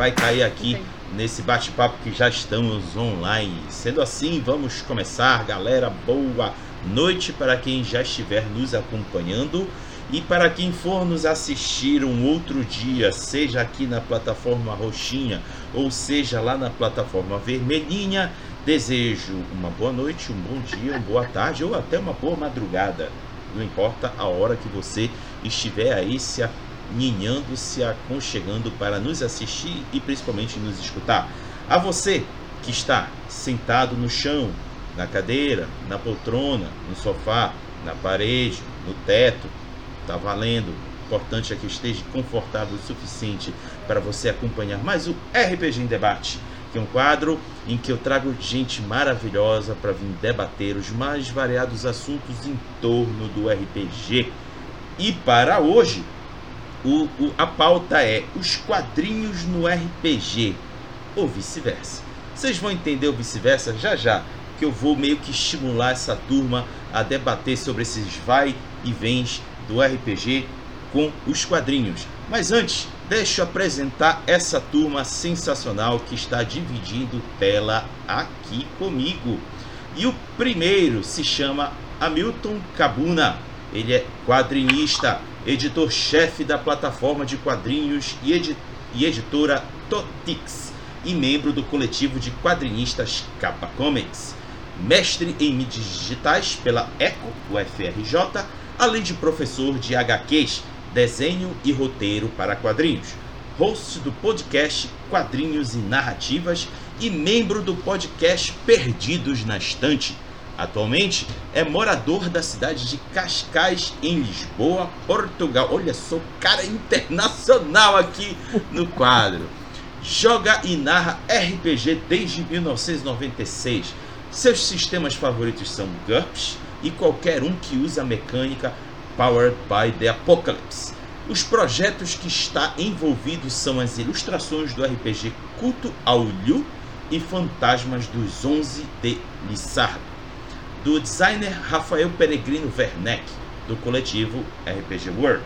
vai cair aqui nesse bate-papo que já estamos online. Sendo assim, vamos começar, galera. Boa noite para quem já estiver nos acompanhando e para quem for nos assistir um outro dia, seja aqui na plataforma roxinha ou seja lá na plataforma vermelhinha. Desejo uma boa noite, um bom dia, uma boa tarde ou até uma boa madrugada. Não importa a hora que você estiver aí se ninhando, se aconchegando para nos assistir e principalmente nos escutar. A você que está sentado no chão, na cadeira, na poltrona, no sofá, na parede, no teto, tá valendo. O importante é que esteja confortável o suficiente para você acompanhar mais o RPG em Debate, que é um quadro em que eu trago gente maravilhosa para vir debater os mais variados assuntos em torno do RPG. E para hoje, o, o, a pauta é os quadrinhos no RPG, ou vice-versa. Vocês vão entender o vice-versa já já, que eu vou meio que estimular essa turma a debater sobre esses vai e vens do RPG com os quadrinhos. Mas antes, deixa eu apresentar essa turma sensacional que está dividindo tela aqui comigo. E o primeiro se chama Hamilton Cabuna. Ele é quadrinista, editor-chefe da plataforma de quadrinhos e, edi e editora Totix e membro do coletivo de quadrinistas Capa Comics. Mestre em mídias digitais pela ECO, UFRJ, além de professor de HQs, desenho e roteiro para quadrinhos. Host do podcast Quadrinhos e Narrativas e membro do podcast Perdidos na Estante Atualmente é morador da cidade de Cascais, em Lisboa, Portugal. Olha só, cara internacional aqui no quadro. Joga e narra RPG desde 1996. Seus sistemas favoritos são GURPS e qualquer um que usa a mecânica Powered by the Apocalypse. Os projetos que está envolvido são as ilustrações do RPG Culto ao Liu e Fantasmas dos Onze de Lissardo do designer Rafael Peregrino Werneck, do coletivo RPG World.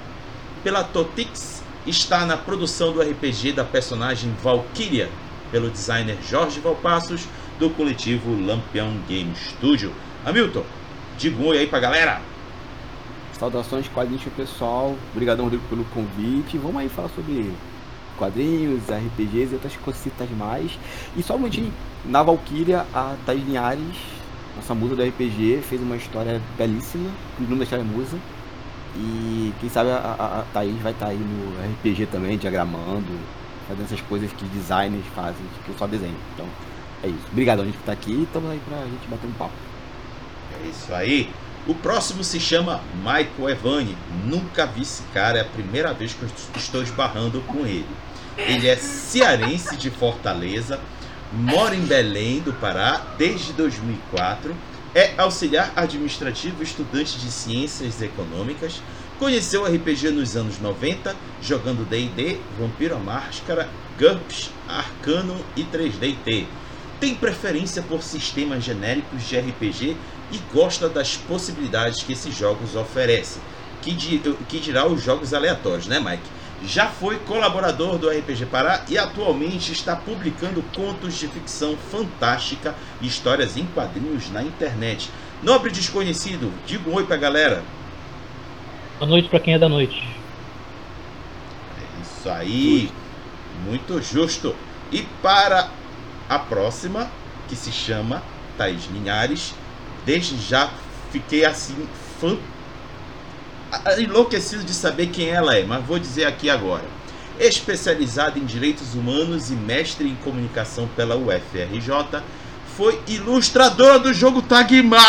Pela Totix, está na produção do RPG da personagem Valkyria, pelo designer Jorge Valpassos, do coletivo Lampião Game Studio. Hamilton, diga um oi aí pra galera! Saudações quadrinhos pessoal, obrigado Rodrigo pelo convite. Vamos aí falar sobre quadrinhos, RPGs e outras cositas mais. E só um momentinho, na Valkyria, a Thais Linhares nossa musa do RPG fez uma história belíssima, o nome da história é Musa. E quem sabe a, a, a Thaís vai estar tá aí no RPG também, diagramando, fazendo essas coisas que designers fazem, que eu só desenho. Então, é isso. Obrigado a gente estar aqui e estamos aí pra gente bater um papo. É isso aí. O próximo se chama Michael Evani. Nunca vi esse cara, é a primeira vez que eu estou esbarrando com ele. Ele é cearense de Fortaleza mora em Belém do Pará desde 2004, é auxiliar administrativo estudante de ciências econômicas, conheceu RPG nos anos 90, jogando D&D, Vampiro à Máscara, GURPS, Arcano e 3D&T. Tem preferência por sistemas genéricos de RPG e gosta das possibilidades que esses jogos oferecem, que, dirá os jogos aleatórios, né Mike? Já foi colaborador do RPG Pará e atualmente está publicando contos de ficção fantástica e histórias em quadrinhos na internet. Nobre desconhecido, diga um oi pra galera. Boa noite para quem é da noite. É isso aí, muito justo. E para a próxima, que se chama Thaís Linhares, desde já fiquei assim fã enlouquecido de saber quem ela é, mas vou dizer aqui agora. Especializada em direitos humanos e mestre em comunicação pela UFRJ, foi ilustradora do jogo Tagmar!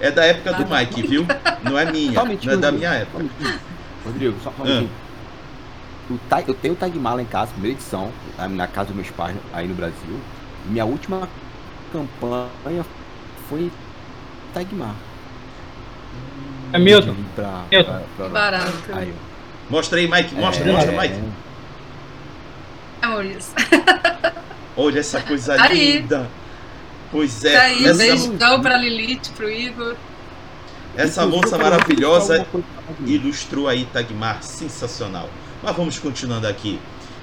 É da época do Mike, viu? Não é minha, não é da minha época. Rodrigo, só um ah. Eu tenho o Tagmar lá em casa, primeira edição, na casa dos meus pais aí no Brasil. Minha última campanha foi Tagmar. É Milton. Pra, Milton. Pra, pra... Barato. Aí, mostra aí, Mike. Mostra, é, mostra, Mike. É, Maurício. Olha essa coisa tá aí. linda. Pois é. Tá aí, essa... beijão pra Lilith, pro Igor. Essa moça maravilhosa ilustrou aí Tagmar, sensacional. Mas vamos continuando aqui.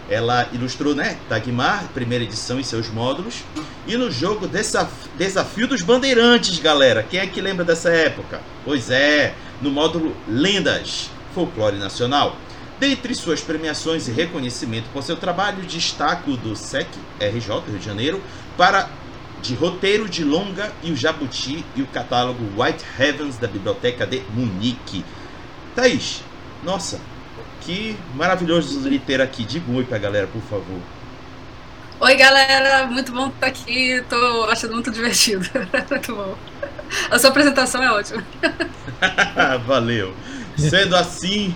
Ela ilustrou, né? Dagmar, primeira edição e seus módulos. E no jogo Desaf Desafio dos Bandeirantes, galera. Quem é que lembra dessa época? Pois é, no módulo Lendas, Folclore Nacional. Dentre suas premiações e reconhecimento por seu trabalho, destaco do SEC RJ Rio de Janeiro para de roteiro de longa e o Jabuti e o catálogo White Heavens da Biblioteca de Munique. Thaís, nossa, que maravilhoso lhe ter aqui. Diga oi pra galera, por favor. Oi, galera, muito bom estar aqui. Tô achando muito divertido. muito bom. A sua apresentação é ótima. Valeu. Sendo assim,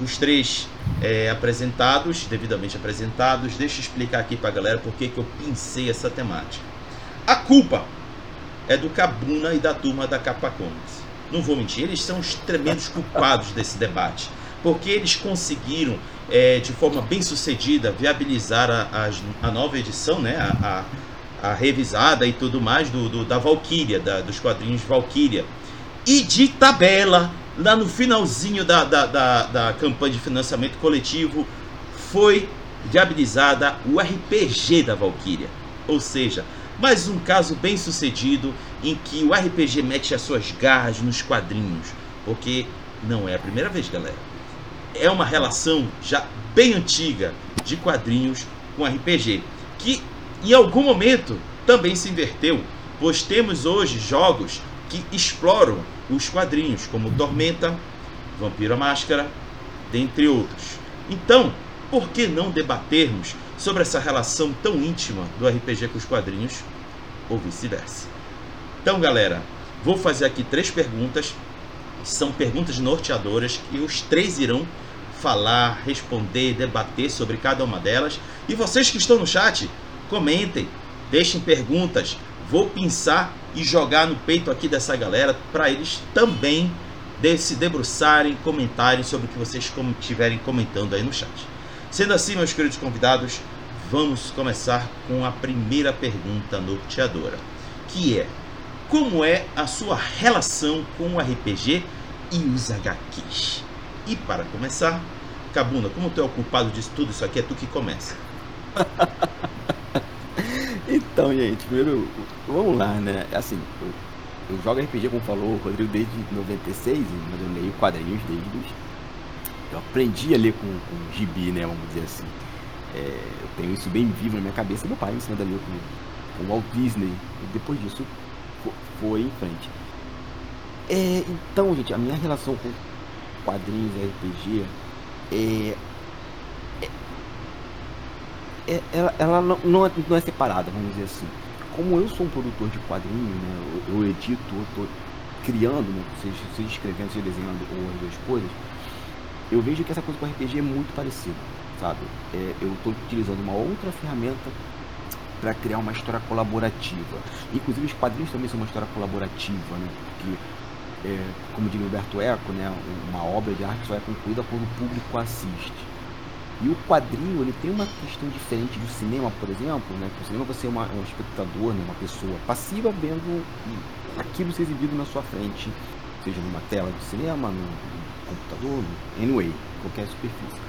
os três é, apresentados, devidamente apresentados, deixa eu explicar aqui pra galera por que eu pincei essa temática. A culpa é do Cabuna e da turma da Capa Comics. Não vou mentir, eles são os tremendos culpados desse debate, porque eles conseguiram, é, de forma bem sucedida, viabilizar a, a, a nova edição, né, a, a, revisada e tudo mais do, do da Valkyria, da, dos quadrinhos Valkyria. E de tabela, lá no finalzinho da, da, da, da campanha de financiamento coletivo, foi viabilizada o RPG da Valkyria. Ou seja, mais um caso bem sucedido em que o RPG mete as suas garras nos quadrinhos. Porque não é a primeira vez, galera. É uma relação já bem antiga de quadrinhos com RPG. Que em algum momento também se inverteu. Pois temos hoje jogos que exploram os quadrinhos, como Tormenta, Vampiro à Máscara, dentre outros. Então, por que não debatermos sobre essa relação tão íntima do RPG com os quadrinhos ou vice-versa. Então, galera, vou fazer aqui três perguntas. São perguntas norteadoras e os três irão falar, responder, debater sobre cada uma delas. E vocês que estão no chat, comentem, deixem perguntas. Vou pensar e jogar no peito aqui dessa galera para eles também de se debruçarem, comentarem sobre o que vocês estiverem comentando aí no chat. Sendo assim, meus queridos convidados, vamos começar com a primeira pergunta norteadora, que é: como é a sua relação com o RPG e os HQs? E para começar, Cabuna, como tu é o culpado disso tudo, isso aqui é tu que começa. então, gente, primeiro, vamos lá, né? Assim, eu, jogo RPG, como falou o Rodrigo, desde 96, mas eu leio quadrinhos desde os eu aprendi a ler com, com gibi, né? Vamos dizer assim. É, eu tenho isso bem vivo na minha cabeça. Meu pai me ensinando a ler com, com Walt Disney. E depois disso foi em frente. É, então, gente, a minha relação com quadrinhos RPG é, é, é, ela, ela não, não, é, não é separada, vamos dizer assim. Como eu sou um produtor de quadrinhos, né, eu, eu edito, eu tô criando, né, seja, seja escrevendo, seja desenhando ou as duas coisas, eu vejo que essa coisa com RPG é muito parecida, sabe? É, eu estou utilizando uma outra ferramenta para criar uma história colaborativa. Inclusive os quadrinhos também são uma história colaborativa, né? Porque, é, como diz Humberto Eco, né? uma obra de arte só é concluída quando o público assiste. E o quadrinho ele tem uma questão diferente do cinema, por exemplo, né? o cinema você é uma, um espectador, né? uma pessoa passiva vendo aquilo ser exibido na sua frente, seja numa tela de cinema, no, computador, anyway, qualquer superfície.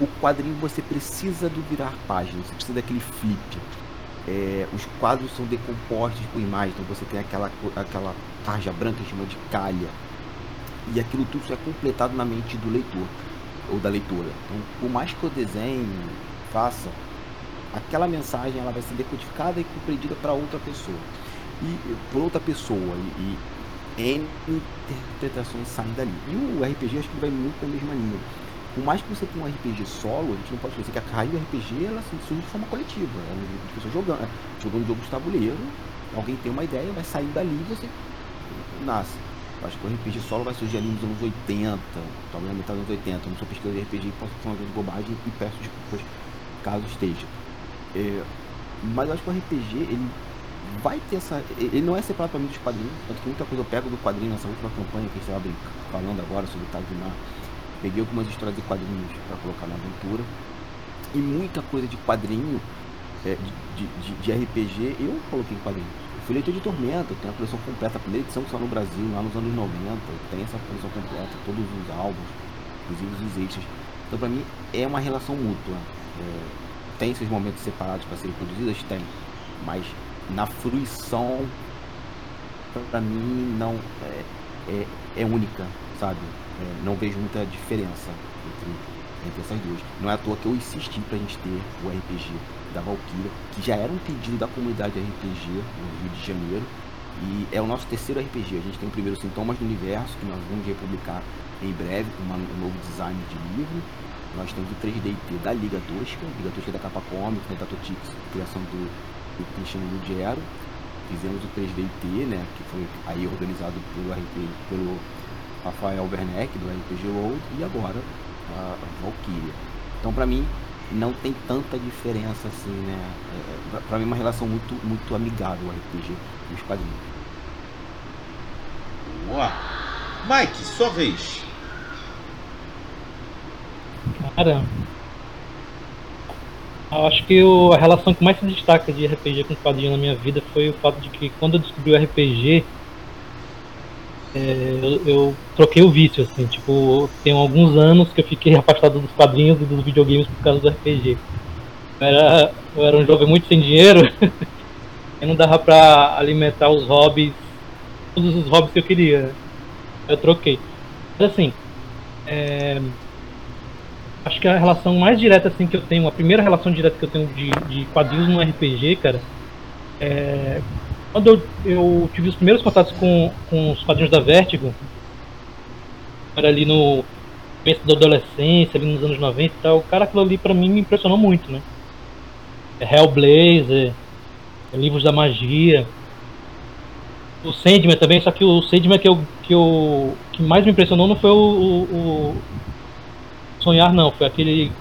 O quadrinho você precisa do virar página, você precisa daquele flip. É, os quadros são decompostos por imagem, então você tem aquela, aquela tarja branca chamada de calha. E aquilo tudo é completado na mente do leitor ou da leitora. Então, por mais que eu desenhe, faça, aquela mensagem ela vai ser decodificada e compreendida para outra pessoa. E por outra pessoa. E, e N interpretações saem dali. E o RPG acho que vai muito na mesma linha. Por mais que você tenha um RPG solo, a gente não pode esquecer que a carreira do RPG ela assim, surge de forma coletiva. É um pessoas jogando, jogando jogo de tabuleiro, alguém tem uma ideia, vai sair dali e você nasce. Eu acho que o RPG solo vai surgir ali nos anos 80, talvez na metade dos anos 80. Eu não sou pesquisador de RPG, posso falar de bobagem e peço desculpas caso esteja. É, mas eu acho que o RPG ele vai ter essa. Ele não é separado para mim dos quadrinhos, tanto que muita coisa eu pego do quadrinho nessa última campanha que a gente estava falando agora sobre o Tagmar. Peguei algumas histórias de quadrinhos para colocar na aventura. E muita coisa de quadrinho, é, de, de, de, RPG, eu coloquei em quadrinhos. Leitor de Tormenta, tem a coleção completa, a primeira edição que saiu no Brasil, lá nos anos 90, tem essa coleção completa, todos os álbuns, inclusive os extras. Então, para mim, é uma relação mútua. É, tem seus momentos separados para serem produzidas? Tem. Mas na fruição, para mim, não é, é, é única, sabe? É, não vejo muita diferença entre, entre essas duas. Não é à toa que eu insisti pra gente ter o RPG da Valkyria, que já era um pedido da comunidade RPG no Rio de Janeiro. E é o nosso terceiro RPG. A gente tem o primeiro Sintomas do Universo, que nós vamos republicar em breve com uma, um novo design de livro. Nós temos o 3DT da Liga Tosca, Liga Tosca da Capa Comics, né, da Totix, criação do, do Cristiano Lugero. Fizemos o 3DT, né, que foi aí organizado pelo, RP, pelo Rafael Werneck, do RPG World, e agora a Valkyria. Então, para mim, não tem tanta diferença assim, né? É, pra mim é uma relação muito, muito amigável o RPG e os quadrinhos. Boa! Mike, sua vez. Cara, eu acho que o, a relação que mais se destaca de RPG com quadrinho na minha vida foi o fato de que quando eu descobri o RPG, é, eu, eu, troquei o vício, assim, tipo, tem alguns anos que eu fiquei afastado dos quadrinhos e dos videogames por causa do RPG. Eu era, eu era um jovem muito sem dinheiro e não dava pra alimentar os hobbies, todos os hobbies que eu queria. Eu troquei. Mas assim, é, acho que a relação mais direta assim que eu tenho, a primeira relação direta que eu tenho de, de quadrinhos no RPG, cara, é quando eu, eu, tive os primeiros contatos com, com os quadrinhos da Vertigo, era ali no começo da adolescência, ali nos anos 90 e tal, o cara aquilo ali pra mim me impressionou muito, né? É Hellblazer, é Livros da Magia, o Sandman também, só que o Sandman que, eu, que, eu, que mais me impressionou não foi o, o, o Sonhar não, foi aquele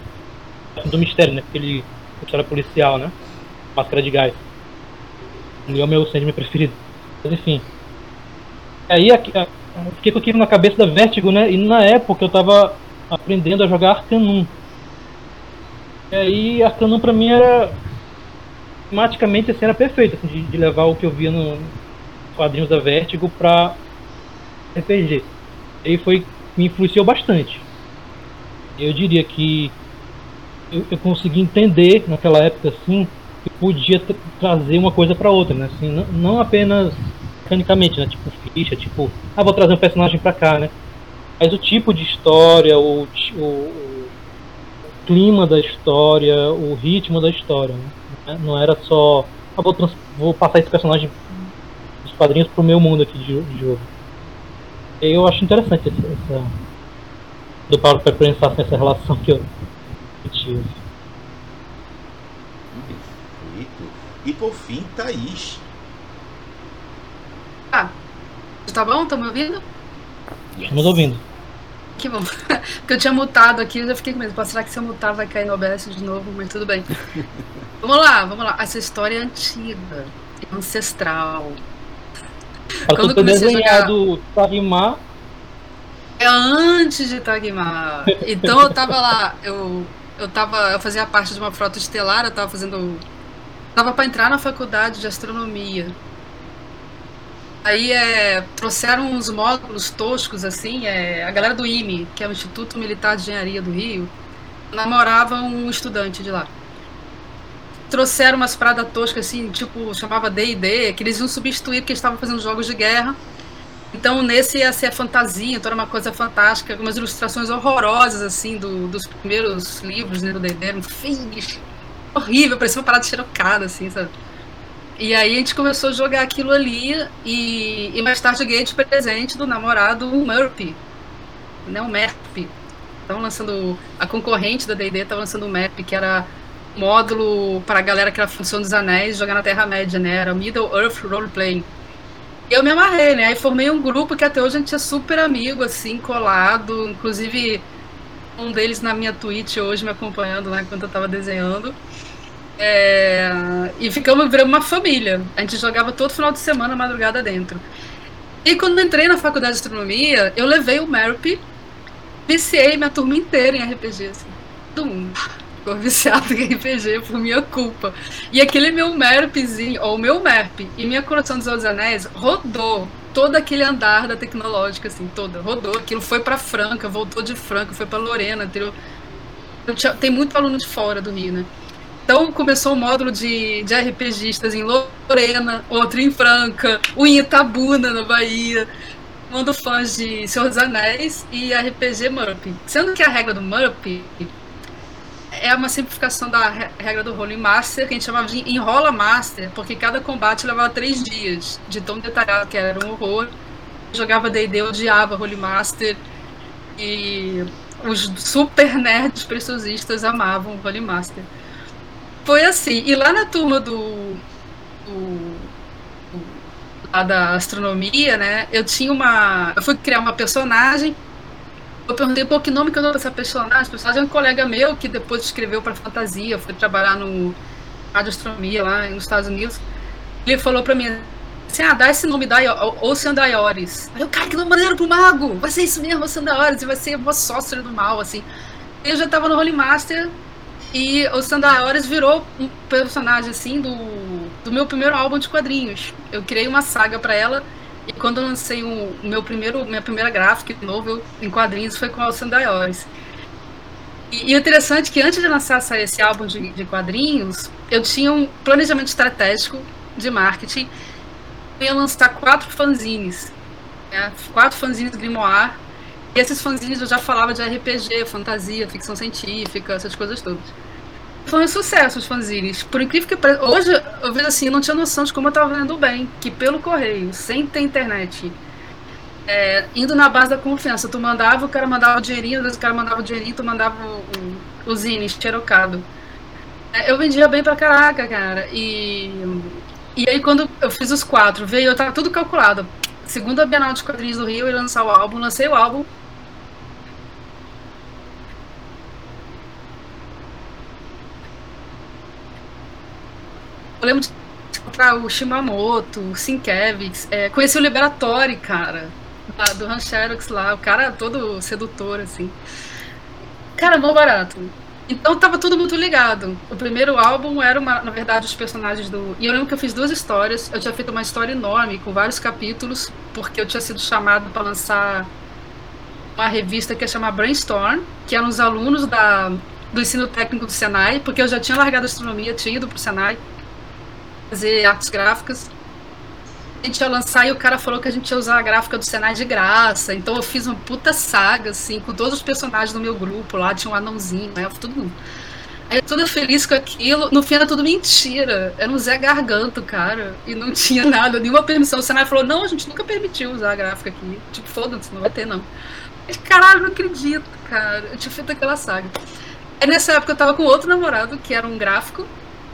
do mistério, né? Aquele história policial, né? Máscara de gás. E é o meu Sandman preferido. Mas enfim. Aí eu fiquei com aquilo na cabeça da Vertigo, né? E na época eu tava aprendendo a jogar Arcanum. E aí Arcanum pra mim era. Tematicamente assim, era perfeito, assim, de, de, levar o que eu via no quadrinhos da Vertigo pra RPG. E aí foi. me influenciou bastante. Eu diria que eu, eu consegui entender naquela época assim podia tra trazer uma coisa para outra, né? Assim, não, apenas mecanicamente, né? Tipo ficha, tipo, ah, vou trazer um personagem para cá, né? Mas o tipo de história, o, o, o, clima da história, o ritmo da história, né? Não era só, ah, vou, vou passar esse personagem dos quadrinhos pro meu mundo aqui de, de jogo. Eu acho interessante essa, essa do Paulo para pensar nessa relação que eu tive. E por fim, Thaís. Ah, tá bom? Estão me ouvindo? Estamos ouvindo. Que bom. Porque eu tinha mutado aqui, eu já fiquei com medo. Será que se eu mutar vai cair no OBS de novo? Mas tudo bem. vamos lá, vamos lá. Essa história é antiga, ancestral. Para Quando ter desenhado jogar... Tagmar. É antes de Tagmar. Então eu tava lá, eu, eu tava. Eu fazia parte de uma frota estelar, eu tava fazendo Tava para entrar na faculdade de astronomia. Aí é, trouxeram uns módulos toscos, assim, é, a galera do IME, que é o Instituto Militar de Engenharia do Rio, namorava um estudante de lá. Trouxeram umas paradas toscas, assim, tipo, chamava D&D, que eles iam substituir porque estavam fazendo jogos de guerra. Então, nesse ia ser a fantasia, então era uma coisa fantástica, algumas ilustrações horrorosas, assim, do, dos primeiros livros né, do D&D, um fins horrível, parecia uma parada xerocada, assim, sabe? E aí a gente começou a jogar aquilo ali e, e mais tarde eu ganhei de presente do namorado um Murphy, né, um MERP. Estavam lançando, a concorrente da D&D estava lançando um MERP, que era módulo para a galera que era Função dos Anéis jogar na Terra-média, né, era Middle Earth Roleplay. E eu me amarrei, né, aí formei um grupo que até hoje a gente é super amigo, assim, colado, inclusive um deles na minha Twitch hoje me acompanhando, né, enquanto eu estava desenhando. É, e ficamos virando uma família. A gente jogava todo final de semana, madrugada dentro. E quando entrei na faculdade de astronomia, eu levei o MERP, viciei minha turma inteira em RPG, assim. Todo mundo ficou viciado em RPG por minha culpa. E aquele meu MERPzinho, ou meu MERP e minha Coração dos Anéis rodou todo aquele andar da tecnológica, assim, toda. Rodou. Aquilo foi para Franca, voltou de Franca, foi para Lorena, entendeu? tem muito aluno de fora do Rio, né? Então começou o módulo de, de RPGistas em Lorena, outro em Franca, um em Itabuna, na Bahia, mundo fãs de Senhor dos Anéis e RPG MURP. Sendo que a regra do MURP é uma simplificação da regra do Rolling Master, que a gente chamava de Enrola Master, porque cada combate levava três dias, de tão detalhado que era um horror. Eu jogava D&D, odiava Rolling Master, e os super nerds preciosistas amavam o Master. Foi assim, e lá na turma do, do, da astronomia, né, eu tinha uma, eu fui criar uma personagem eu perguntei, pô, que nome que eu dou pra essa personagem? O personagem é um colega meu que depois escreveu pra fantasia, foi trabalhar no Astronomia lá nos Estados Unidos. Ele falou pra mim assim, ah, dá esse nome da Ocean Diores. Aí eu, cara, que nome maneiro pro mago! Vai ser isso mesmo, Ocean Diores, e vai ser uma sócia do mal, assim. Eu já tava no Holy Master e o Sandaores virou um personagem, assim, do, do meu primeiro álbum de quadrinhos. Eu criei uma saga para ela e quando eu lancei o meu primeiro, minha primeira gráfica novo em quadrinhos foi com Alcino Daiores. E, e interessante é que antes de lançar esse álbum de, de quadrinhos, eu tinha um planejamento estratégico de marketing. Eu ia lançar quatro fanzines. Né? Quatro fanzines Grimoire. E esses fanzines eu já falava de RPG, fantasia, ficção científica, essas coisas todas. Foi um sucesso os fanzines. Por incrível que pareça. Hoje eu vejo assim, eu não tinha noção de como eu estava vendo bem. Que pelo correio, sem ter internet, é, indo na base da confiança, tu mandava, o cara mandava o dinheirinho, às vezes o cara mandava o dinheirinho, tu mandava o, o, o zine xerocado. É, eu vendia bem pra caraca, cara. E, e aí quando eu fiz os quatro, veio, eu tava tudo calculado. Segunda Bienal de Quadrinhos do Rio, eu ia lançar o álbum, lancei o álbum, Eu lembro de encontrar o Shimamoto, o Sienkiewicz, é, conheci o Liberatori, cara, do Han Xerox lá, o cara todo sedutor, assim. Cara, mó barato. Então tava tudo muito ligado. O primeiro álbum era, uma, na verdade, os personagens do. E eu lembro que eu fiz duas histórias. Eu tinha feito uma história enorme, com vários capítulos, porque eu tinha sido chamado para lançar uma revista que ia chamar Brainstorm, que eram os alunos da, do ensino técnico do Senai, porque eu já tinha largado a astronomia, tinha ido pro Senai fazer artes gráficas. A gente ia lançar e o cara falou que a gente ia usar a gráfica do Senai de graça. Então eu fiz uma puta saga, assim, com todos os personagens do meu grupo lá. Tinha um anãozinho, né? Todo mundo. Aí eu toda feliz com aquilo. No fim era tudo mentira. Era um Zé Garganto, cara. E não tinha nada, nenhuma permissão. O Senai falou: não, a gente nunca permitiu usar a gráfica aqui. Tipo, foda-se, não vai ter não. Eu, caralho, não acredito, cara. Eu tinha feito aquela saga. Aí nessa época eu tava com outro namorado, que era um gráfico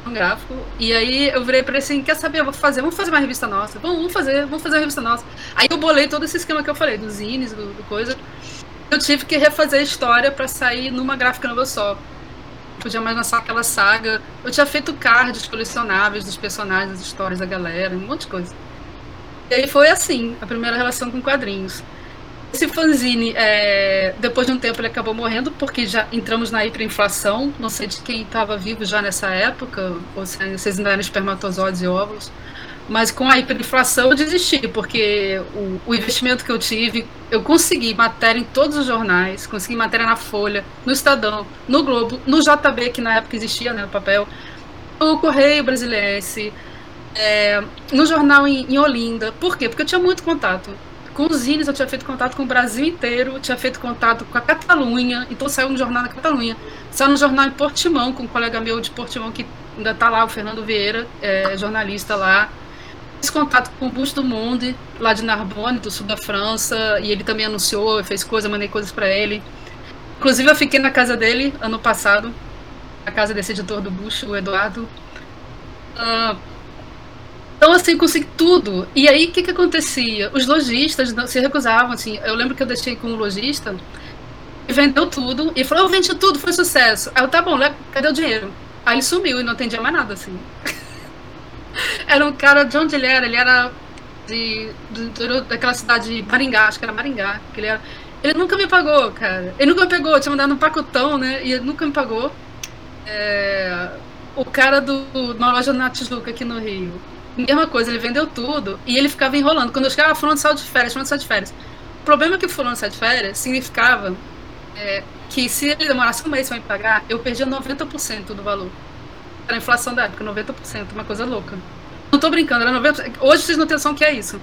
um gráfico. E aí eu virei pra ele assim, quer saber, eu vou fazer, vamos fazer uma revista nossa. Vamos, vamos fazer, vamos fazer uma revista nossa. Aí eu bolei todo esse esquema que eu falei, dos zines, do, do coisa. Eu tive que refazer a história para sair numa gráfica nova só. Podia mais lançar aquela saga. Eu tinha feito cards colecionáveis dos personagens, das histórias da galera, um monte de coisa. E aí foi assim, a primeira relação com quadrinhos. Esse fanzine, é, depois de um tempo, ele acabou morrendo, porque já entramos na hiperinflação. Não sei de quem estava vivo já nessa época, ou se vocês ainda eram espermatozoides e óvulos. Mas com a hiperinflação eu desisti, porque o, o, investimento que eu tive, eu consegui matéria em todos os jornais, consegui matéria na Folha, no Estadão, no Globo, no JB, que na época existia, né, no papel, no Correio Brasiliense, é, no jornal em, em Olinda. Por quê? Porque eu tinha muito contato com os zines eu tinha feito contato com o Brasil inteiro, tinha feito contato com a Catalunha, então saiu no jornal da Catalunha. Saiu no jornal em Portimão, com um colega meu de Portimão que ainda está lá, o Fernando Vieira, é, jornalista lá. Fiz contato com o Busto do Monde, lá de Narbonne, do sul da França, e ele também anunciou, fez coisa, mandei coisas para ele. Inclusive eu fiquei na casa dele ano passado, na casa desse editor do Bush, o Eduardo. Uh, então, assim, consegui tudo. E aí, o que, que acontecia? Os lojistas se recusavam, assim. Eu lembro que eu deixei com um lojista e vendeu tudo. E falou, eu vendi tudo, foi sucesso. Aí eu, tá bom, cadê o dinheiro? Aí ele sumiu e não atendia mais nada, assim. era um cara, de onde ele era? Ele era de, de, de, daquela cidade de Maringá, acho que era Maringá. Que ele, era, ele nunca me pagou, cara. Ele nunca me pagou, eu tinha mandado um pacotão, né? E ele nunca me pagou. É, o cara do, uma loja na Tijuca aqui no Rio Mesma coisa, ele vendeu tudo e ele ficava enrolando. Quando eu chegava, fulano saiu de férias, fulano saiu de férias. O problema é que fulano saiu de férias significava é, que se ele demorasse um mês para me pagar, eu perdia 90% do valor. Era a inflação da época, 90%, uma coisa louca. Não tô brincando, era 90%. Hoje vocês não têm noção o que é isso.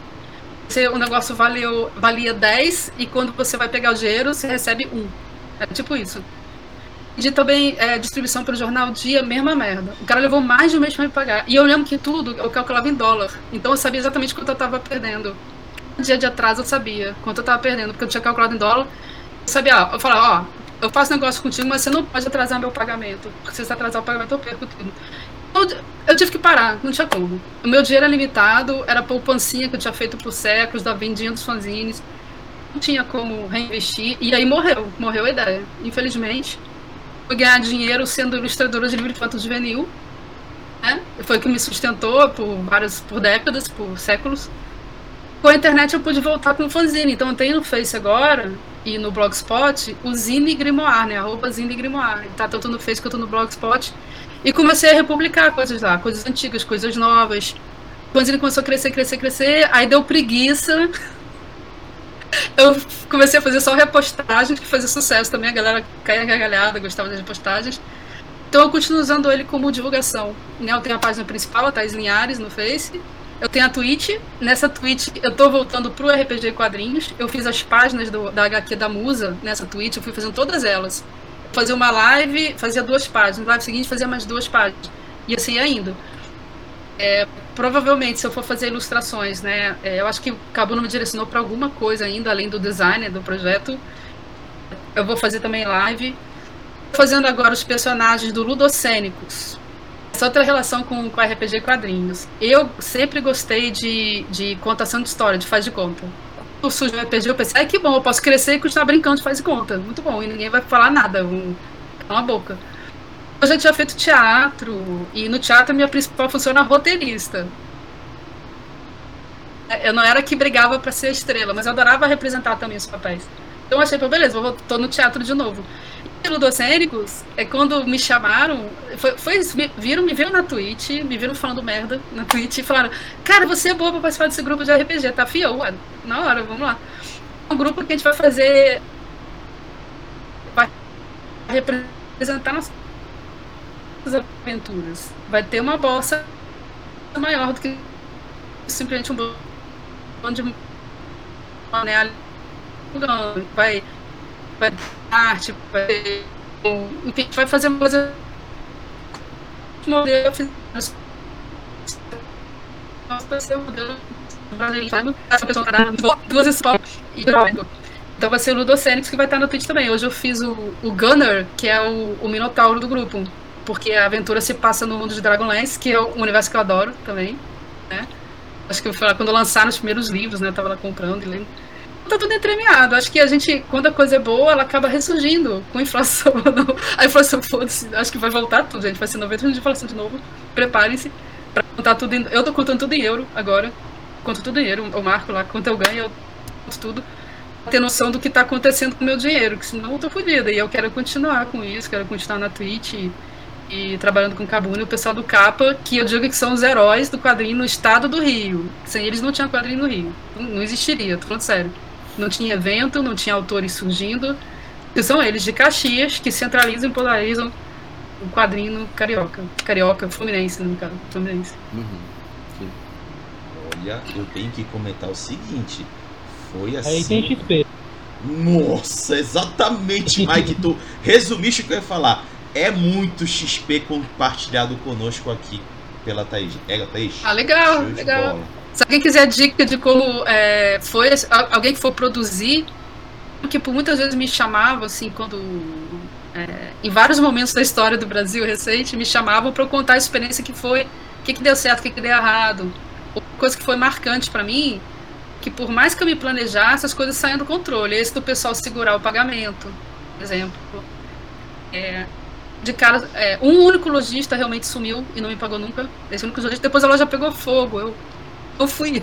Você, o negócio valeu, valia 10 e quando você vai pegar o dinheiro, você recebe 1. É tipo isso. De também é, distribuição pelo jornal Dia, mesma merda. O cara levou mais de um mês para me pagar. E eu lembro que tudo eu calculava em dólar. Então eu sabia exatamente quanto eu tava perdendo. Um dia de atraso eu sabia quanto eu tava perdendo, porque eu tinha calculado em dólar. Eu sabia, eu falava, ó, eu faço negócio contigo, mas você não pode atrasar meu pagamento. Porque se você atrasar o pagamento, eu perco tudo. Eu, eu tive que parar, não tinha como. O meu dinheiro era limitado, era poupancinha que eu tinha feito por séculos, da vendinha dos fanzines. Não tinha como reinvestir. E aí morreu, morreu a ideia. Infelizmente ganhar dinheiro sendo ilustradora de livro infantil juvenil. Né? Foi o que me sustentou por várias, por décadas, por séculos. Com a internet eu pude voltar com o fanzine. Então eu tenho no Face agora e no Blogspot o Zine Grimoire, né? Arroba Zine Grimoire. Tá tanto no Face quanto no Blogspot. E comecei a republicar coisas lá, coisas antigas, coisas novas. O fanzine começou a crescer, crescer, crescer. Aí deu preguiça eu comecei a fazer só repostagens que fazia sucesso também, a galera caía gargalhada, gostava das repostagens. Então eu continuo usando ele como divulgação. Né? Eu tenho a página principal, a Thais Linhares, no Face. Eu tenho a Twitch. Nessa Twitch eu tô voltando pro RPG Quadrinhos. Eu fiz as páginas do, da HQ da Musa nessa Twitch, eu fui fazendo todas elas. Fazia uma live, fazia duas páginas. No live seguinte fazia mais duas páginas. E assim ainda. É, provavelmente, se eu for fazer ilustrações, né, é, eu acho que o Cabo não me direcionou para alguma coisa ainda, além do design do projeto. Eu vou fazer também live. Fazendo agora os personagens do Ludocênicos. Essa outra relação com, com RPG quadrinhos. Eu sempre gostei de, de contação de história, de faz de conta. O sujo RPG, eu pensei, ai que bom, eu posso crescer e continuar brincando de faz de conta. Muito bom, e ninguém vai falar nada, um, uma boca. Eu já tinha feito teatro, e no teatro minha principal função era roteirista. Eu não era que brigava para ser estrela, mas eu adorava representar também os papéis. Então eu achei, pô, beleza, vou, tô no teatro de novo. E Ludocênicos, é quando me chamaram, foi, foi me viram, me viram na Twitch, me viram falando merda na Twitch e falaram, cara, você é boa pra participar desse grupo de RPG, tá? Ué, na hora, vamos lá. É um grupo que a gente vai fazer. Vai representar nossa aventuras. Vai ter uma bossa maior do que simplesmente um bando de mané vai vai arte vai enfim, vai fazer uma coisa modelo vai ser um modelo tá duas escolas então vai ser o Ludocênicos que vai estar no Twitch também. Hoje eu fiz o, o Gunner, que é o, o Minotauro do grupo porque a aventura se passa no mundo de Dragonlance, que é um universo que eu adoro também, né? Acho que foi lá quando lançaram os primeiros livros, né? Eu tava lá comprando e lendo. Tá tudo entremeado. Acho que a gente, quando a coisa é boa, ela acaba ressurgindo com inflação. a inflação, foda-se, acho que vai voltar tudo, gente. Vai ser 90% de inflação de novo. Preparem-se pra contar tudo em... Eu tô contando tudo em euro agora. Conto tudo em euro. O Marco lá, quanto eu ganho, eu conto tudo. Ter noção do que tá acontecendo com o meu dinheiro, que senão eu tô fodida. E eu quero continuar com isso, quero continuar na Twitch. E trabalhando com o Cabune, o pessoal do Capa, que eu digo que são os heróis do quadrinho no estado do Rio. Sem eles não tinha quadrinho no Rio. Não, existiria, tô falando sério. Não tinha evento, não tinha autores surgindo. E são eles de Caxias que centralizam e polarizam o quadrinho carioca. Carioca, Fluminense, no caso. Fluminense. Uhum. Olha, eu tenho que comentar o seguinte. Foi assim. Aí tem XP. Nossa, exatamente, Mike. Tu resumiste o que eu ia falar é muito XP compartilhado conosco aqui pela Thaís. É, Thaís? Ah, legal, legal. Se alguém quiser dica de como é, foi, alguém que for produzir, que por muitas vezes me chamava, assim, quando. É, em vários momentos da história do Brasil recente, me chamavam para contar a experiência que foi, o que, que deu certo, o que, que deu errado. Uma coisa que foi marcante para mim, que por mais que eu me planejasse, as coisas saem do controle. Esse do pessoal segurar o pagamento, por exemplo. É, de cara, é, um único lojista realmente sumiu e não me pagou nunca. Esse único lojista, depois a loja pegou fogo. Eu não fui.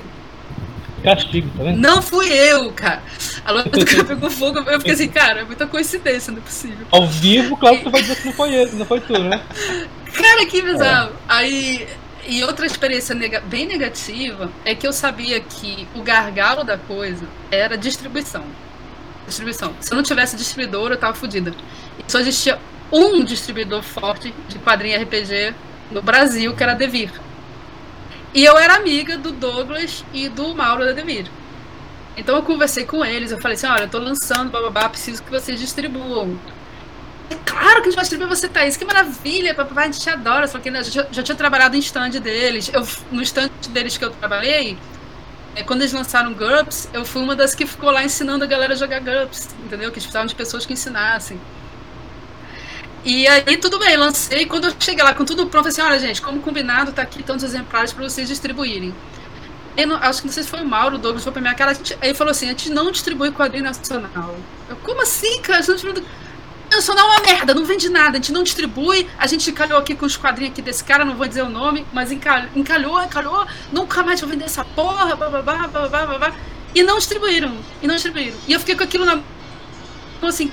Castigo, tá vendo? Não fui eu, cara. A loja do cara pegou fogo. Eu fiquei assim, cara, é muita coincidência, não é possível. Ao vivo, claro que tu vai dizer que não foi ele, não foi tu, né? Cara, que bizarro. É. Aí. E outra experiência nega bem negativa é que eu sabia que o gargalo da coisa era distribuição. distribuição. Se eu não tivesse distribuidor, eu tava fodida. E só existia um distribuidor forte de quadrinho RPG no Brasil, que era Devir. E eu era amiga do Douglas e do Mauro da Devir. Então eu conversei com eles, eu falei assim, olha, eu tô lançando, bababá, preciso que vocês distribuam. É claro que a gente vai distribuir você, Thaís, que maravilha, papai, a gente te adora. Só que eu já, já tinha trabalhado em stand deles. Eu, no stand deles que eu trabalhei, é, quando eles lançaram GURPS, eu fui uma das que ficou lá ensinando a galera a jogar GURPS, entendeu? Que eles precisavam de pessoas que ensinassem. E aí, tudo bem, lancei. Quando eu cheguei lá com tudo pronto, assim: olha, gente, como combinado, tá aqui tantos exemplares para vocês distribuírem. Não, acho que não sei se foi o Mauro, o Douglas foi pra minha cara. Gente, ele falou assim: a gente não distribui quadrinho nacional. Eu, como assim, cara? Não distribui... Nacional é uma merda, não vende nada, a gente não distribui. A gente calhou aqui com os quadrinhos aqui desse cara, não vou dizer o nome, mas encalhou, encalhou, encalhou nunca mais vou vender essa porra, bababá, bababá, babá. E não distribuíram, e não distribuíram. E eu fiquei com aquilo na. assim,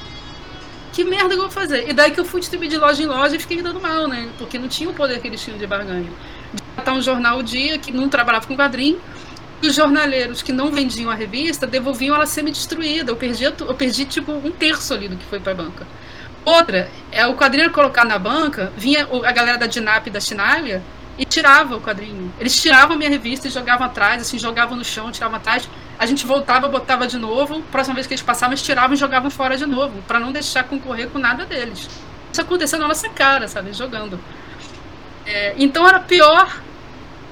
que merda eu vou fazer? E daí que eu fui distribuir de loja em loja e fiquei me dando mal, né? Porque não tinha o poder que eles tinham de barganha. De botar um jornal o dia que não trabalhava com quadrinho, os jornaleiros que não vendiam a revista devolviam ela semi-destruída. Eu perdi, eu perdi tipo um terço ali do que foi para a banca. Outra, é o quadrinho colocar na banca, vinha a galera da Dinap e da Chinalha e tirava o quadrinho. Eles tiravam a minha revista e jogavam atrás, assim, jogavam no chão, tiravam atrás a gente voltava, botava de novo, próxima vez que eles passavam, eles tiravam e jogavam fora de novo, para não deixar concorrer com nada deles. Isso aconteceu na nossa cara, sabe, jogando. É, então era pior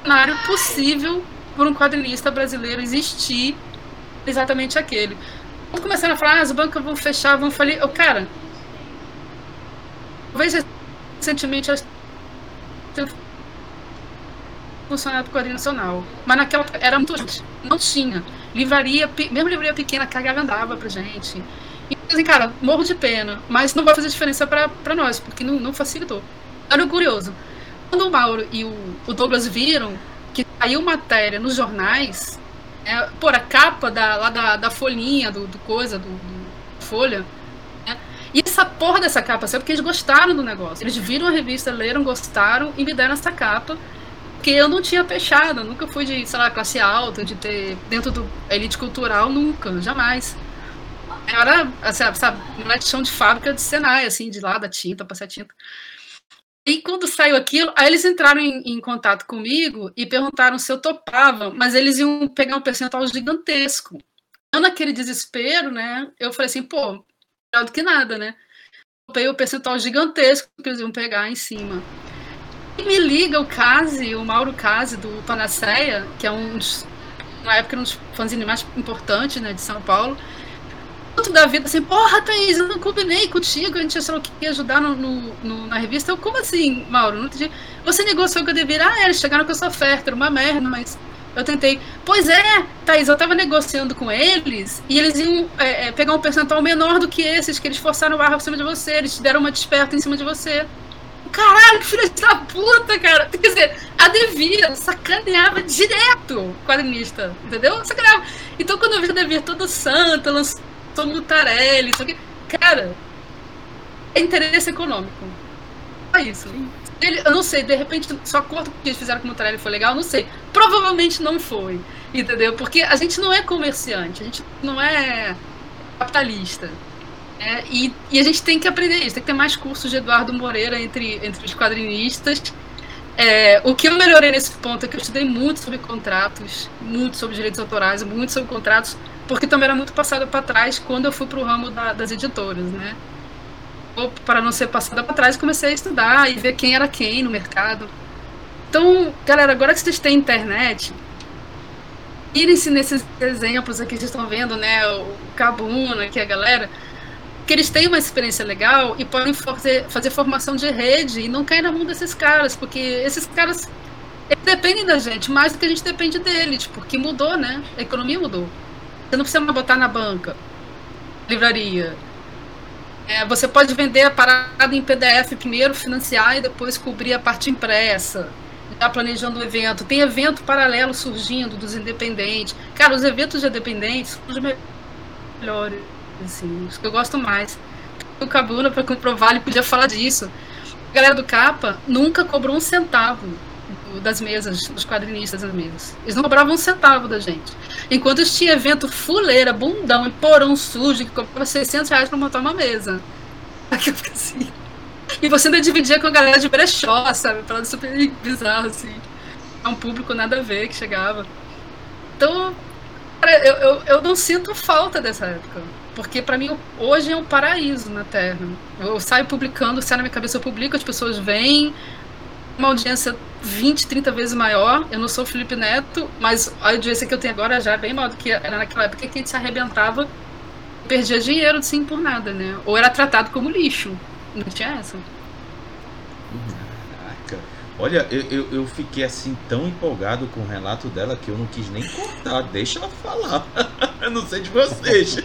cenário possível para um quadrinista brasileiro existir exatamente aquele. Quando começaram a falar, ah, as bancas vão fechar, vão falir, eu, cara, talvez recentemente funcionário do Quadrinho Nacional. Mas naquela era muito gente. Não tinha. Livraria, mesmo livraria pequena, cagava andava pra gente. E assim, cara, morro de pena. Mas não vai fazer diferença pra nós, porque não, não facilitou. Era curioso. Quando o Mauro e o, o Douglas viram que saiu matéria nos jornais, é, por a capa da, lá da, da folhinha, do, do coisa, do, do Folha, né? E essa porra dessa capa saiu porque eles gostaram do negócio. Eles viram a revista, leram, gostaram e me deram essa capa porque eu não tinha fechado, nunca fui de, sei lá, classe alta, de ter dentro do elite cultural, nunca, jamais. Era, assim, sabe, não é chão de fábrica de Senai, assim, de lá da tinta, passar tinta. E quando saiu aquilo, aí eles entraram em, em, contato comigo e perguntaram se eu topava, mas eles iam pegar um percentual gigantesco. Eu, naquele desespero, né, eu falei assim, pô, melhor do que nada, né? Eu peguei o percentual gigantesco que eles iam pegar em cima. Me liga o Case, o Mauro Case, do Panaceia, que é um dos, na época, um dos fanzines mais importantes né, de São Paulo. Tanto da vida assim, porra, Thaís, eu não combinei contigo, a gente achou que ia ajudar no, no, no, na revista. Eu, como assim, Mauro? Não entendi. Você negociou com a Devir? Ah, eles chegaram com essa oferta, era uma merda, mas eu tentei. Pois é, Thaís, eu tava negociando com eles e eles iam é, é, pegar um percentual menor do que esses, que eles forçaram o barra por cima de você, eles deram uma desperta em cima de você. Caralho, que filha da puta, cara. Quer dizer, a Devir sacaneava direto o quadrinista, entendeu? Sacaneava. Então quando eu vi a Devir toda santa, lançou Mutarelli, isso aqui. Cara, é interesse econômico. É isso. Ele, eu não sei, de repente, só conta que eles fizeram com o Mutarelli foi legal, não sei. Provavelmente não foi, entendeu? Porque a gente não é comerciante, a gente não é capitalista. É, e, e, a gente tem que aprender isso, tem que ter mais cursos de Eduardo Moreira entre, entre os quadrinistas. É, o que eu melhorei nesse ponto é que eu estudei muito sobre contratos, muito sobre direitos autorais, muito sobre contratos, porque também era muito passado para trás quando eu fui para o ramo da, das editoras, né? Ou, para não ser passada para trás, comecei a estudar e ver quem era quem no mercado. Então, galera, agora que vocês têm internet, irem-se nesses exemplos aqui que vocês estão vendo, né? O Cabuna, que é a galera que eles têm uma experiência legal e podem fazer, fazer formação de rede e não cair na mão desses caras, porque esses caras dependem da gente mais do que a gente depende deles, porque mudou, né? A economia mudou. Você não precisa mais botar na banca, livraria. É, você pode vender a parada em PDF primeiro, financiar e depois cobrir a parte impressa. Já planejando o evento. Tem evento paralelo surgindo dos independentes. Cara, os eventos de independentes são os melhores assim, os que eu gosto mais. O Cabuna, para comprovar, ele podia falar disso. A galera do Capa nunca cobrou um centavo das mesas, dos quadrinistas das mesas. Eles não cobravam um centavo da gente. Enquanto tinha evento fuleira, bundão, e porão sujo, que cobrava 600 reais pra montar uma mesa. Aqui eu assim. E você ainda dividia com a galera de brechó, sabe? Falando super bizarro, assim. É um público nada a ver que chegava. Então, cara, eu, eu, eu não sinto falta dessa época. Porque para mim hoje é um paraíso na Terra. Eu saio publicando, sai na minha cabeça, eu publico, as pessoas vêm, uma audiência 20, 30 vezes maior. Eu não sou o Felipe Neto, mas a audiência que eu tenho agora já é bem maior do que era naquela época que a gente se arrebentava perdia dinheiro sim por nada, né? Ou era tratado como lixo. Não tinha essa. Olha, eu, eu, eu fiquei assim tão empolgado com o relato dela que eu não quis nem cortar. Deixa ela falar. eu não sei de vocês.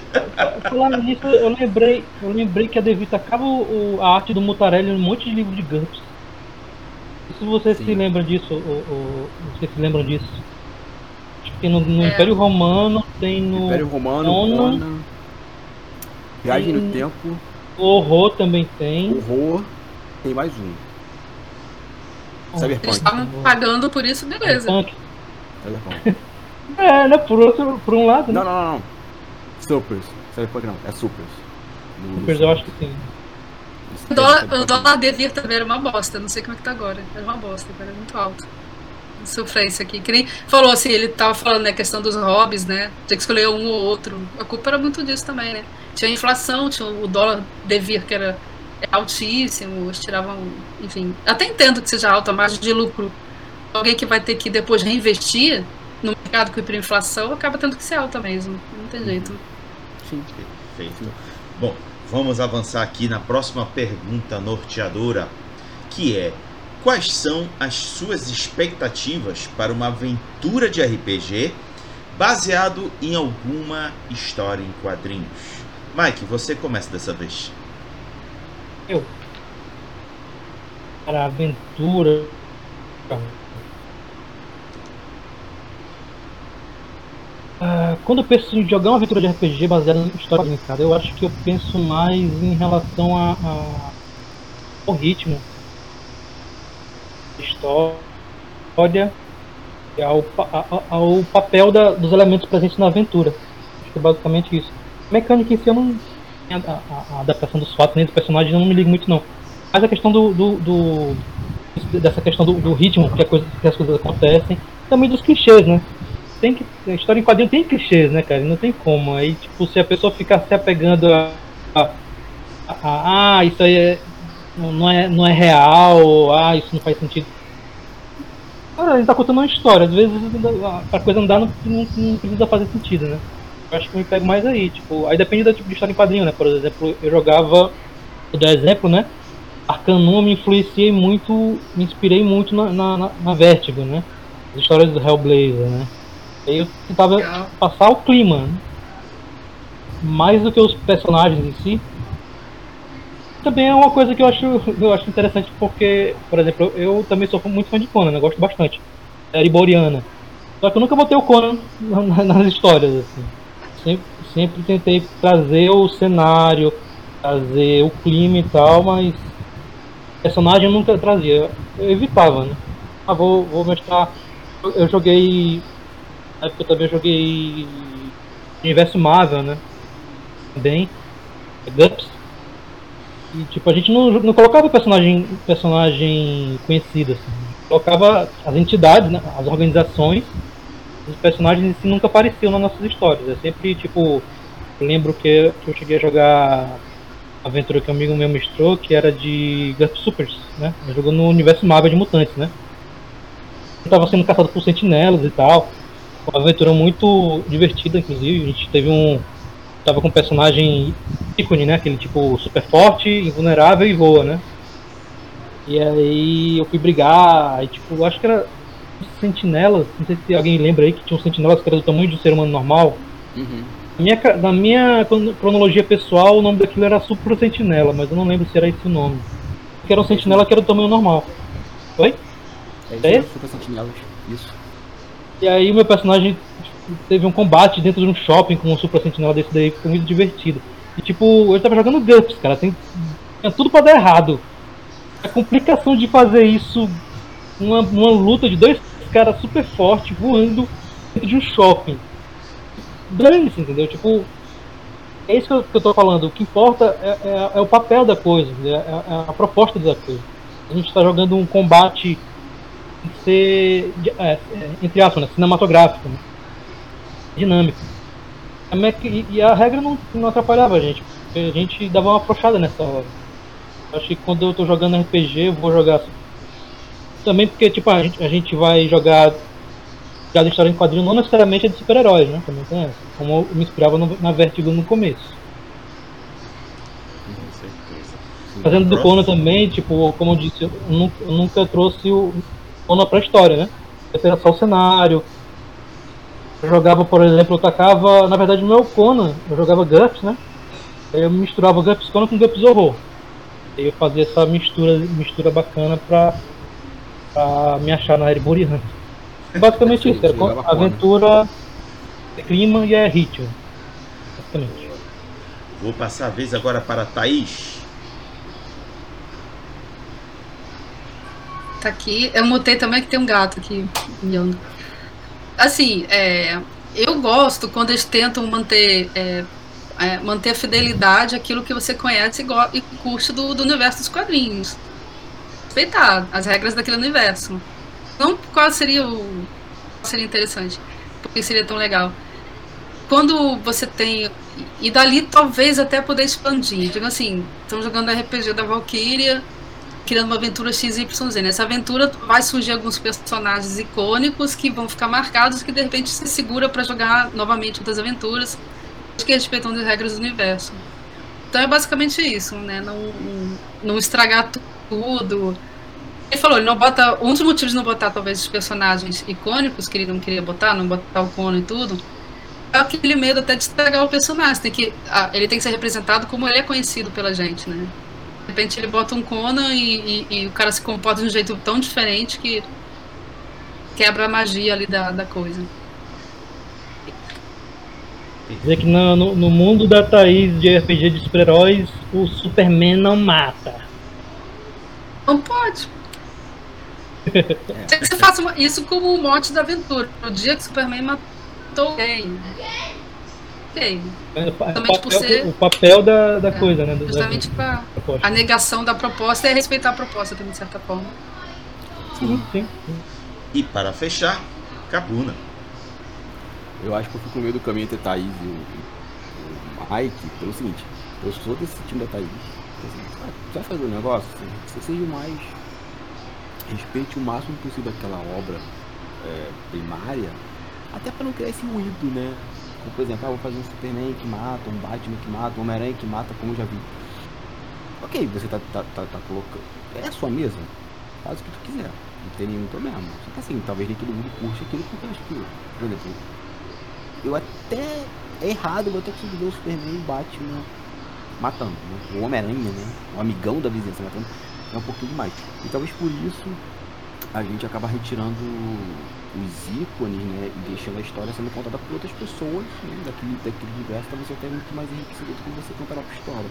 Falando nisso, eu lembrei, eu lembrei que a Devita acaba o, a arte do Mutarelli em um monte de livro de GURPS. Se você Sim. se lembra disso, ou, ou, vocês se lembram disso. Acho que no, no é. Império Romano tem no. Império Romano, Conan, Viagem no Tempo. O horror também tem. Horror. Tem mais um. Cyberpunk. Eles estavam pagando por isso, beleza. Cyberpunk. é, né? Por, outro, por um lado. Né? Não, não, não. Supers. Cyberpunk não, é Supers. Supers eu acho que sim. O dólar, o dólar devia também era uma bosta, não sei como é que tá agora. Era uma bosta, era muito alto. Sofrência aqui. Que nem falou assim, ele tava falando, né, questão dos hobbies, né? Tinha que escolher um ou outro. A culpa era muito disso também, né? Tinha a inflação, tinha o dólar devia, que era altíssimo, eles tiravam, enfim. Até entendo que seja alta a margem de lucro. Alguém que vai ter que depois reinvestir no mercado com hiperinflação acaba tendo que ser alta mesmo. Não tem jeito. Sim, perfeito. Bom, vamos avançar aqui na próxima pergunta norteadora, que é quais são as suas expectativas para uma aventura de RPG baseado em alguma história em quadrinhos? Mike, você começa dessa vez. Eu. Para a aventura. Ah, quando eu penso em jogar uma aventura de RPG baseada em história organizada, eu acho que eu penso mais em relação a, a ao ritmo, história ao, ao, ao papel da, dos elementos presentes na aventura. Acho que é basicamente isso mecânica em si eu não. A, a, adaptação dos fatos nem dos personagens eu não me ligo muito não. Mas a questão do. do, do dessa questão do, do, ritmo que, coisa, que as coisas acontecem, também dos clichês, né? Tem que, a história em quadrinho tem clichês, né, cara? Não tem como. Aí, tipo, se a pessoa ficar se apegando a. ah, isso aí é, não, é, não é real, ah, isso não faz sentido. Cara, gente tá contando uma história, às vezes a coisa não dá, não, não, não precisa fazer sentido, né? Eu acho que me pego mais aí, tipo, aí depende do tipo de história em quadrinho, né? Por exemplo, eu jogava, vou dar exemplo, né? Arcanum me influenciei muito, me inspirei muito na, na, na Vertigo, né? As histórias do Hellblazer, né? Aí eu tentava Legal. passar o clima, né? mais do que os personagens em si. Também é uma coisa que eu acho, eu acho interessante porque, por exemplo, eu também sou muito fã de Conan, né? gosto bastante. É Iboriana. Só que eu nunca botei o Conan nas histórias, assim sempre, sempre tentei trazer o cenário, trazer o clima e tal, mas personagem eu nunca trazia. Eu evitava, né? Ah, vou, vou mostrar. Eu, joguei. Na época eu também joguei Universo Marvel, né? Também. Gups. E tipo, a gente não, não colocava personagem, personagem conhecido, assim. Colocava as entidades, né? as organizações os personagens si nunca apareciam nas nossas histórias. É sempre tipo. Eu lembro que, eu cheguei a jogar a aventura que um amigo meu mostrou, que era de Gust Supers, né? Ele jogou no universo Marvel de mutantes, né? Estava sendo caçado por sentinelas e tal. Uma aventura muito divertida, inclusive. A gente teve um. Tava com um personagem ícone, né? Aquele tipo super forte, invulnerável e voa, né? E aí eu fui brigar, e tipo, acho que era sentinelas, não sei se alguém lembra aí que tinha um sentinelas que era do tamanho de um ser humano normal. Uhum. Na, minha, na minha cronologia pessoal, o nome daquilo era Super Sentinela, mas eu não lembro se era esse o nome. Que era um sentinela que era do tamanho normal. Oi? É, é? Super Sentinelas, isso. E aí o meu personagem teve um combate dentro de um shopping com um Super Sentinela desse daí, que foi muito divertido. E tipo, eu tava jogando GURPS, cara, tem, tinha tudo pra dar errado. A complicação de fazer isso uma, uma luta de dois caras super fortes voando dentro de um shopping. Dane-se, entendeu? Tipo, é isso que eu, que eu tô falando. O que importa é, é, é o papel da coisa, é, é, a proposta da coisa. A gente está jogando um combate ser, é, entre aspas, né, cinematográfico, né? dinâmico. E a regra não, não atrapalhava a gente, a gente dava uma afrouxada nessa hora. Acho que quando eu tô jogando RPG, eu vou jogar. Também porque, tipo, a gente, a gente vai jogar já de história em quadrinho, não necessariamente é de super-heróis, né? Também tem essa. Como eu me inspirava no, na Vertigo no começo. Fazendo do Conan também, tipo, como eu disse, eu nunca, eu nunca trouxe o Conan pra história, né? Era só o cenário. Eu jogava, por exemplo, eu tacava, na verdade, no meu Conan, eu jogava GURPS, né? Eu misturava GURPS Conan com GURPS Horror. Eu fazia essa mistura, mistura bacana pra, pra me achar na Erebori Hunt. Basicamente isso, era aventura, clima e é ritmo. Basicamente. Vou passar a vez agora para a Thaís. Tá aqui. Eu mutei também que tem um gato aqui miando. Assim, é, eu gosto quando eles tentam manter, é, é, manter a fidelidade àquilo que você conhece e, e curte do, do universo dos quadrinhos. Respeitar as regras daquele universo. Não qual seria o. seria interessante. Porque seria tão legal. Quando você tem. E dali talvez até poder expandir. Digo assim, estamos jogando RPG da Valkyria, criando uma aventura XYZ. Nessa aventura vai surgir alguns personagens icônicos que vão ficar marcados que de repente se segura para jogar novamente outras aventuras que respeitam as regras do universo. Então é basicamente isso, né? Não, não, não estragar tudo ele falou, ele não bota. Um dos motivos de não botar, talvez, os personagens icônicos que ele não queria botar, não botar o Cono e tudo, é aquele medo até de estragar o personagem. Tem que, ele tem que ser representado como ele é conhecido pela gente, né? De repente ele bota um Conan e, e, e, o cara se comporta de um jeito tão diferente que quebra a magia ali da, da coisa. Dizer que no, no mundo da Thaís de RPG de super-heróis, o Superman não mata. Não pode. É. Você faça isso como o mote da aventura. No dia que Superman matou alguém. Ok. É, o, papel, ser, o papel da, da é, coisa, né? Justamente para a negação da proposta é respeitar a proposta também, de certa forma. Sim, sim. E para fechar, Cabuna. Eu acho que eu fui com meio do caminho entre Thaís e o, o Mike pelo seguinte, eu sou desse time da Thaís. Ah, vai fazer um negócio? Você seja o mais respeite o máximo possível aquela obra é, primária, até para não criar esse ruído, né? Como, por exemplo, ah, vou fazer um Superman que mata, um Batman que mata, um Homem-Aranha que mata, como eu já vi. Ok, você tá, tá, tá, tá colocando. É a sua mesa, faz o que tu quiser, não tem nenhum problema. Só que assim, talvez nem todo mundo curte aquilo porque eu acho que, por exemplo, eu até. É errado, eu até consigo ver o Superman e o Batman matando. Né? O Homem-Aranha, né? O amigão da vizinhança matando é um pouquinho demais. E talvez por isso a gente acaba retirando os ícones, né? E deixando a história sendo contada por outras pessoas, né, daquele, daquele universo, talvez tenha muito mais enriquecido do que você contar a história.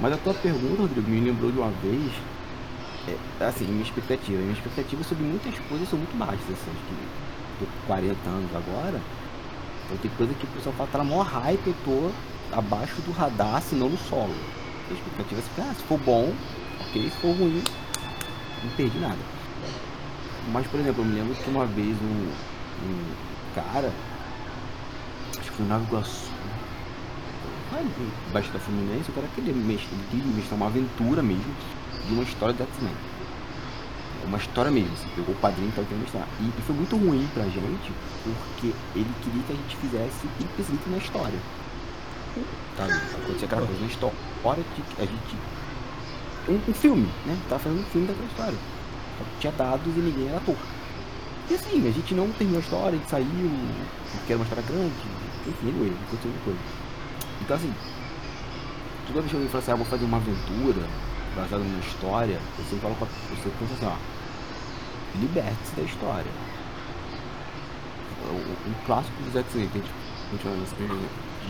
Mas a tua pergunta, Rodrigo, me lembrou de uma vez, é, assim, minha expectativa. Minha expectativa sobre muitas coisas são muito baixas, assim, que tô com 40 anos agora, então tem coisa que o pessoal fala, tá na maior hype, eu tô abaixo do radar, se não no solo. A expectativa é ah, se for bom, ok, se for ruim, não perdi nada. Mas, por exemplo, eu me lembro que uma vez um, um cara, acho que foi no Nova Iguaçu, da Fluminense, o cara queria mexer, queria mexer uma aventura mesmo de uma história do X-Men. Uma história mesmo, assim, pegou o padrinho e tal, queria mostrar. E, e, foi muito ruim pra gente, porque ele queria que a gente fizesse ipsito na história. Sabe? Acontecia aquela coisa na história que a gente um, um filme, né? Tava fazendo um filme daquela história. Só que tinha dados e ninguém era ator. E assim, a gente não terminou a história, a gente saiu, porque era uma história grande, enfim, anyway, aconteceu alguma coisa. Então assim, toda vez que alguém fala assim, ah, vou fazer uma aventura baseada numa história, eu sempre falo com a pensa assim, ó, liberte-se da história. Um clássico dos X-Men, que a gente continua nessa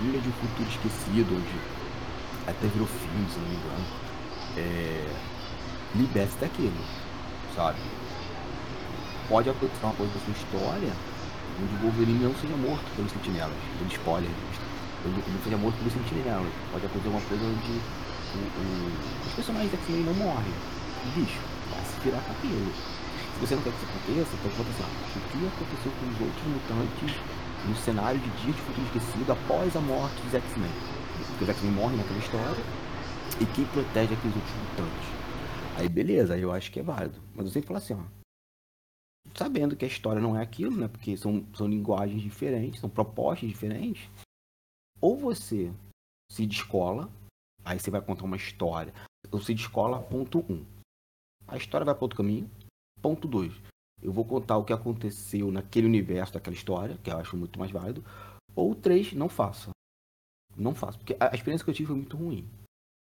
Ilha de um Futuro Esquecido, onde até virou filme, se não me engano é, liberte daquilo, sabe? pode acontecer uma coisa da sua história onde o Wolverine não seja morto pelos sentinelas. Ele spoiler. Ele não seja morto pelos sentinelas. Pode acontecer uma coisa onde o, o, os personagens X-Men não morrem. Bicho vai se virar cabelo. Se você não quer que isso aconteça, então conta assim, o que aconteceu com os outros mutantes no cenário de Dia de Futuro Esquecido após a morte dos X-Men. Porque os X-Men morrem naquela história e quem protege aqueles outros mutantes. Aí beleza, aí eu acho que é válido. Mas eu sempre falo assim, ó. Sabendo que a história não é aquilo, né? Porque são, são linguagens diferentes, são propostas diferentes. Ou você se descola, aí você vai contar uma história. Ou se descola, ponto um. A história vai para outro caminho. Ponto dois. Eu vou contar o que aconteceu naquele universo daquela história, que eu acho muito mais válido. Ou três, não faça. Não faço, porque a experiência que eu tive foi muito ruim.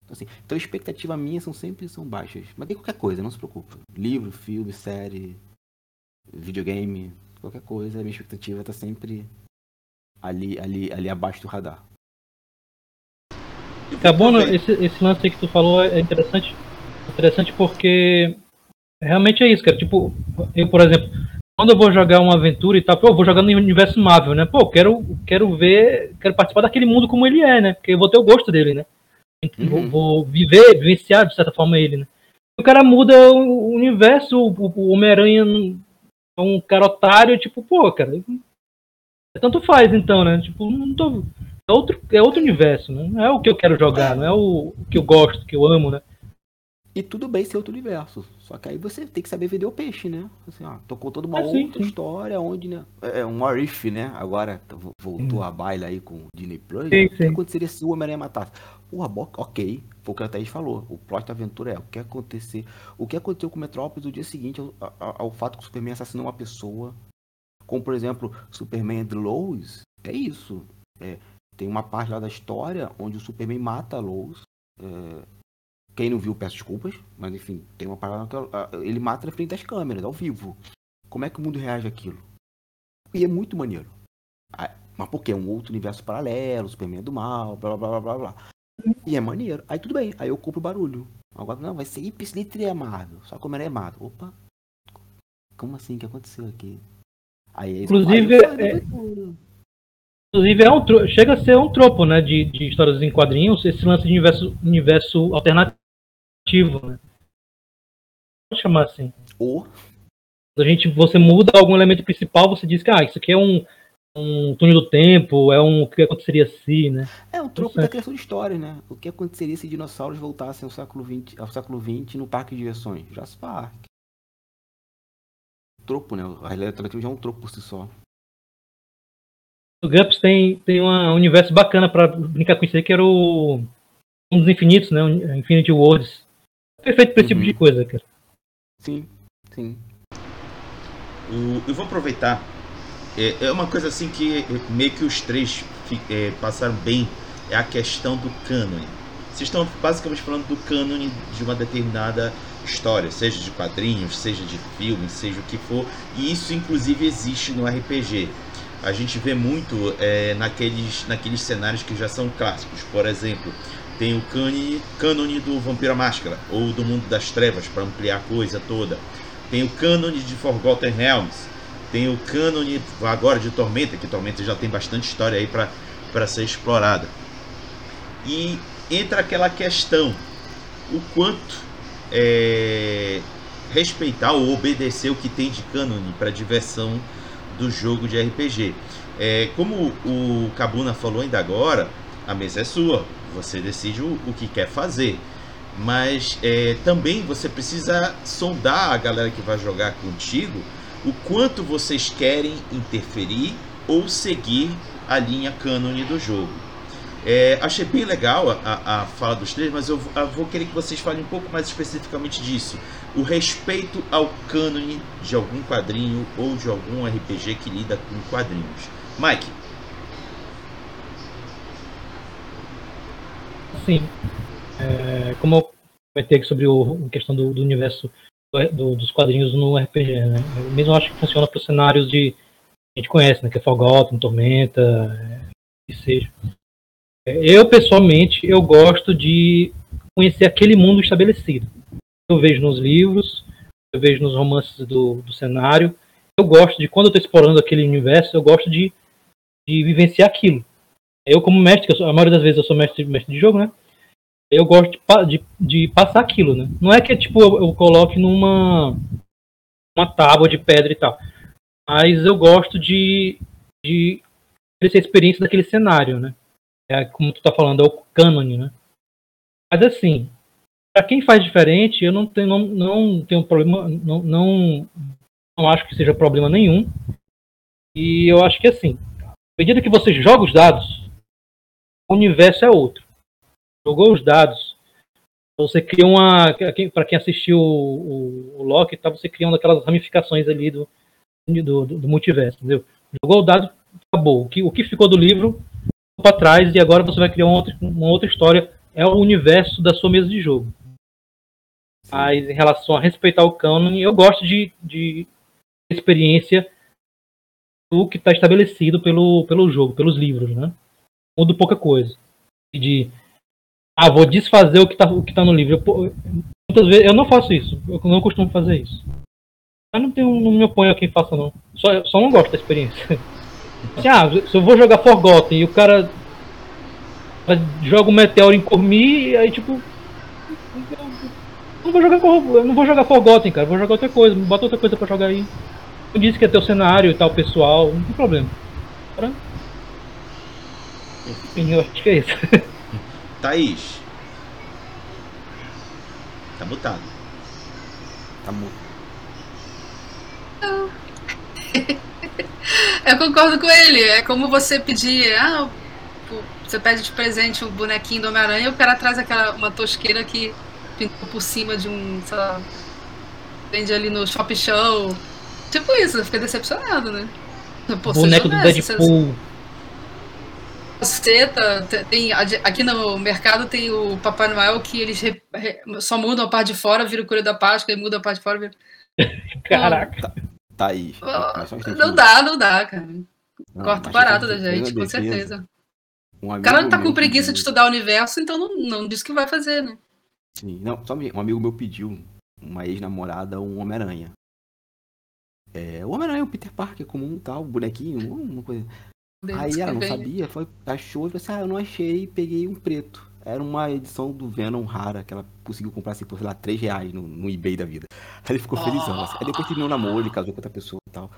Então, assim, então a expectativa minha são sempre são baixas. Mas tem qualquer coisa, não se preocupe. Livro, filme, série, videogame, qualquer coisa, a minha expectativa está sempre ali, ali, ali abaixo do radar. Acabou, esse, esse lance que tu falou é interessante. Interessante porque realmente é isso, cara. Tipo, eu, por exemplo, quando eu vou jogar uma aventura e tal, pô, eu vou jogar no universo Marvel, né? Pô, quero, quero ver, quero participar daquele mundo como ele é, né? Porque eu vou ter o gosto dele, né? Uhum. Vou, vou, viver, vivenciar de certa forma ele, né? O cara muda o universo, o, o Homem-Aranha é um cara otário, tipo, pô, cara, tanto faz então, né? Tipo, não tô. É outro, é outro universo, né? Não é o que eu quero jogar, não é o, o que eu gosto, que eu amo, né? E tudo bem ser outro universo. Só que aí você tem que saber vender o peixe, né? Assim, ó, tô contando uma é, outra sim, história onde, né? É, é um if, né? Agora voltou hum. a baila aí com o Disney Plus. Sim, o que aconteceria se o Homem-Aranha matasse? Porra, ok. Foi o que a Thaís falou. O plot da aventura é o que acontecer. O que aconteceu com o Metrópolis no dia seguinte ao, ao, ao fato que o Superman assassinou uma pessoa. Como, por exemplo, Superman The Lois. É isso. É, tem uma parte lá da história onde o Superman mata a Lois. É, quem não viu, peço desculpas, mas enfim, tem uma parada que ele mata na frente das câmeras, ao vivo. Como é que o mundo reage àquilo? E é muito maneiro. Mas por quê? Um outro universo paralelo, Superman é do mal, blá blá blá blá blá. E é maneiro. Aí tudo bem, aí eu compro o barulho. Agora não, vai ser Ipsilitri amado. Só como ele é amado. Opa! Como assim? O que aconteceu aqui? Aí, Inclusive, aí, é... Inclusive, é um chega a ser um tropo, né, de, de histórias em quadrinhos, esse lance de universo, universo alternativo né? Pode chamar assim. Ou. A gente, você muda algum elemento principal, você diz que ah, isso aqui é um, um túnel do tempo, é um o que aconteceria se, né? É um troco da criação de história, né? O que aconteceria se dinossauros voltassem ao século XX, ao século XX no parque de diversões? Jurassic Park. Tropo, né? A realidade alternativa já é um tropo por si só. O Gramps tem, tem um universo bacana para brincar com isso aí, que era o um dos infinitos, né? Infinity Worlds. Perfeito para esse uhum. tipo de uhum. coisa, cara. Sim, sim. O, eu vou aproveitar. É, é, uma coisa assim que meio que os três é, passaram bem. É a questão do cânone. Vocês estão basicamente falando do cânone de uma determinada história, seja de quadrinhos, seja de filme, seja o que for. E isso inclusive existe no RPG. A gente vê muito é, naqueles, naqueles cenários que já são clássicos. Por exemplo, tem o cânone, cânone do Vampira Máscara, ou do Mundo das Trevas, para ampliar a coisa toda. Tem o cânone de Forgotten Realms. Tem o cânone agora de Tormenta, que Tormenta já tem bastante história aí para ser explorada. E entra aquela questão, o quanto é, respeitar ou obedecer o que tem de cânone para diversão do jogo de RPG. É, como o Kabuna falou ainda agora, a mesa é sua você decide o, o que quer fazer. Mas é, também você precisa sondar a galera que vai jogar contigo o quanto vocês querem interferir ou seguir a linha cânone do jogo. É, achei bem legal a, a, fala dos três, mas eu, eu, vou querer que vocês falem um pouco mais especificamente disso. O respeito ao cânone de algum quadrinho ou de algum RPG que lida com quadrinhos. Mike. Sim. É, como eu comentei sobre o, a questão do, do universo do, dos quadrinhos no RPG, né? Eu mesmo acho que funciona para os cenários de a gente conhece, né? Que é Forgotten, Tormenta, é, que seja. Eu, pessoalmente, eu gosto de conhecer aquele mundo estabelecido. Eu vejo nos livros, eu vejo nos romances do, do cenário, eu gosto de, quando eu tô explorando aquele universo, eu gosto de, de vivenciar aquilo. Eu, como mestre, sou, a maioria das vezes eu sou mestre, mestre de jogo, né? Eu gosto de, de, de passar aquilo, né? Não é que tipo, eu, eu coloque numa uma tábua de pedra e tal. Mas eu gosto de, de essa experiência daquele cenário, né? É, como tu tá falando, é o cânone, né? Mas assim, para quem faz diferente, eu não tenho, não, não tenho problema, não, não, não acho que seja problema nenhum. E eu acho que assim, à medida que você joga os dados, o universo é outro. Jogou os dados, você cria uma. Para quem assistiu o, o, o Loki, tá, você cria uma daquelas ramificações ali do, do, do, do multiverso, entendeu? Jogou o dado, acabou. O que, o que ficou do livro para trás e agora você vai criar uma outra, uma outra história. É o universo da sua mesa de jogo. Mas em relação a respeitar o canon, eu gosto de, de experiência do que está estabelecido pelo, pelo jogo, pelos livros, né? Mudo pouca coisa. De, ah, vou desfazer o que está o que tá no livro. Eu, muitas vezes eu não faço isso. Eu não costumo fazer isso. Mas não, tenho, não me oponho a quem faça, não. Só, só não gosto da experiência. Assim, ah, se eu vou jogar Forgotten e o cara joga um meteoro em Cormi, aí tipo. Não vou jogar não vou jogar Forgotten, cara. Vou jogar outra coisa. Bota outra coisa pra jogar aí. Eu disse que é teu cenário e tal, pessoal. Não tem problema. Eu acho que é isso. Thaís. Tá mutado. Tá mudo. Eu concordo com ele. É como você pedir. Ah, você pede de presente o um bonequinho do Homem-Aranha e o cara traz aquela, uma tosqueira que pintou por cima de um, sei lá, vende ali no Shop Show. Tipo isso, eu fiquei decepcionado, né? Pô, Boneco do Deadpool. Você tá, tem, aqui no mercado tem o Papai Noel que eles re, re, só mudam a parte de fora, vira o coelho da Páscoa e muda a parte de fora. Vira... Caraca. Tá aí. Não dá, não dá, cara. Não, Corta o barato da gente, com certeza. Um o cara não tá com preguiça pediu. de estudar o universo, então não, não diz que vai fazer, né? Sim, não, só um amigo meu pediu uma ex-namorada um Homem-Aranha. É, o Homem-Aranha, o Peter Parker comum, tal, bonequinho, uma coisa. Aí ela não sabia, foi, achou e falou assim, ah, eu não achei, peguei um preto. Era uma edição do Venom rara, que ela conseguiu comprar assim por, sei lá, 3 reais no, no eBay da vida. Aí ele ficou oh. felizão. Assim. Aí depois terminou o namoro, ele casou com outra pessoa e tal.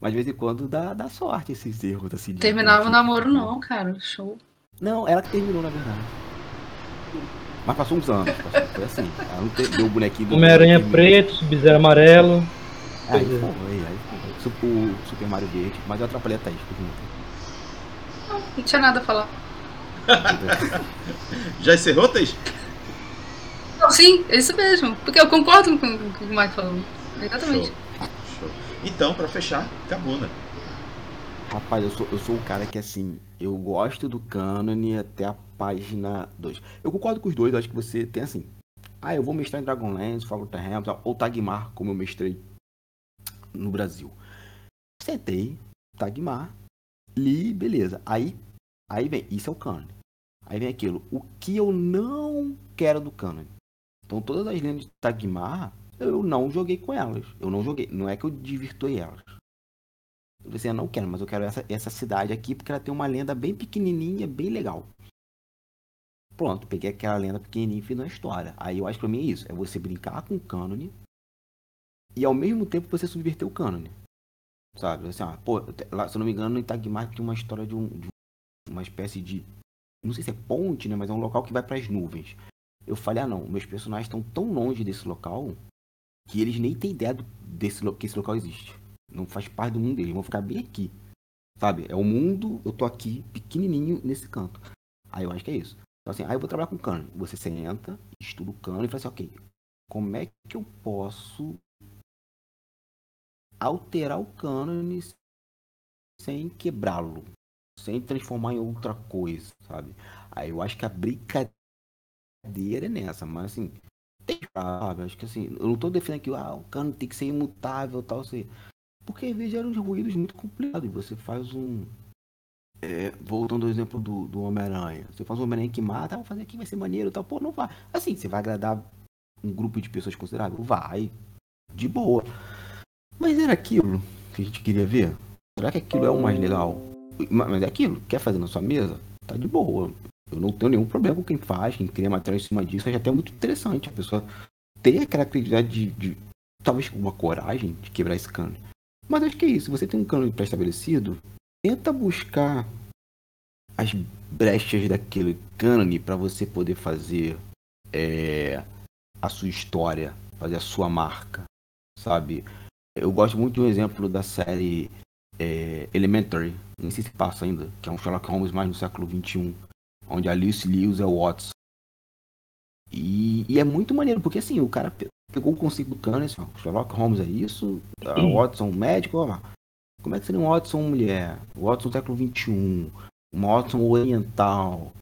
Mas de vez em quando dá, dá sorte esses erros assim. Terminava o namoro não, cara. Show. Não, ela que terminou, na verdade. Mas passou uns anos, passou, foi assim. Ela não deu o bonequinho do. Homem-Aranha preto, Sub-Zero amarelo. Aí foi, aí foi. O Super Mario verde, mas eu atrapalhei a Thaís. Não, não tinha nada a falar. Já encerrou, Thaís? Não, sim, é isso mesmo. Porque eu concordo com, o que o Mike falou. Exatamente. Show. Show. Então, pra fechar, Cabuna. Rapaz, eu sou, eu sou o cara que assim, eu gosto do cânone até a página 2. Eu concordo com os dois, eu acho que você tem assim. Ah, eu vou mestrar em Dragonlance, Forgotten Realms, ou Tagmar, como eu mestrei no Brasil. Sentei, Tagmar, li, beleza. Aí Aí vem, isso é o cânone. Aí vem aquilo, o que eu não quero do cânone. Então todas as lendas de Tagmar, eu não joguei com elas. Eu não joguei, não é que eu divirtuei elas. Eu disse, eu não quero, mas eu quero essa, essa cidade aqui porque ela tem uma lenda bem pequenininha, bem legal. Pronto, peguei aquela lenda pequenininha e fiz uma história. Aí eu acho que pra mim é isso, é você brincar com o cânone e ao mesmo tempo você subverter o cânone. Sabe? Assim, ah, pô, lá, se eu não me engano, no Itagmar tinha uma história de um, de uma espécie de. Não sei se é ponte, né? Mas é um local que vai para as nuvens. Eu falei, ah não, meus personagens estão tão longe desse local que eles nem têm ideia do, desse, que esse local existe. Não faz parte do mundo deles, vão ficar bem aqui. Sabe? É o mundo, eu tô aqui, pequenininho, nesse canto. Aí eu acho que é isso. Então assim, aí eu vou trabalhar com cano. Você senta, estuda o cano e fala assim, ok, como é que eu posso alterar o cânone sem quebrá-lo? sem transformar em outra coisa, sabe? Aí eu acho que a brincadeira é nessa, mas assim, tem sabe? Acho que assim, eu não tô defendendo que ah, o cano tem que ser imutável tal, assim. Porque às vezes geram ruídos muito complicados você faz um. É, voltando ao exemplo do, do Homem-Aranha. Você faz um Homem-Aranha que mata, ah, vou fazer aqui, vai ser maneiro tal. Pô, não vai. Assim, você vai agradar um grupo de pessoas considerável? Vai. De boa. Mas era aquilo. que a gente queria ver? Será que aquilo é o mais legal? Mas é aquilo, quer fazer na sua mesa? Tá de boa. Eu não tenho nenhum problema com quem faz, quem cria material em cima disso, é até muito interessante a pessoa ter aquela criatividade de, de talvez uma coragem de quebrar esse cano. Mas acho que é isso, você tem um cano pré-estabelecido, tenta buscar as brechas daquele cânone para você poder fazer é, a sua história, fazer a sua marca, sabe? Eu gosto muito de um exemplo da série é, Elementary, nem sei se passa ainda, que é um Sherlock Holmes mais no século XXI, onde a Lucy Lewis é o Watson. E, e, é muito maneiro, porque assim, o cara pegou o conceito do cano, assim, ó, Sherlock Holmes é isso, o Watson médico, ó, como é que seria um Watson mulher? O Watson século XXI, um Watson oriental.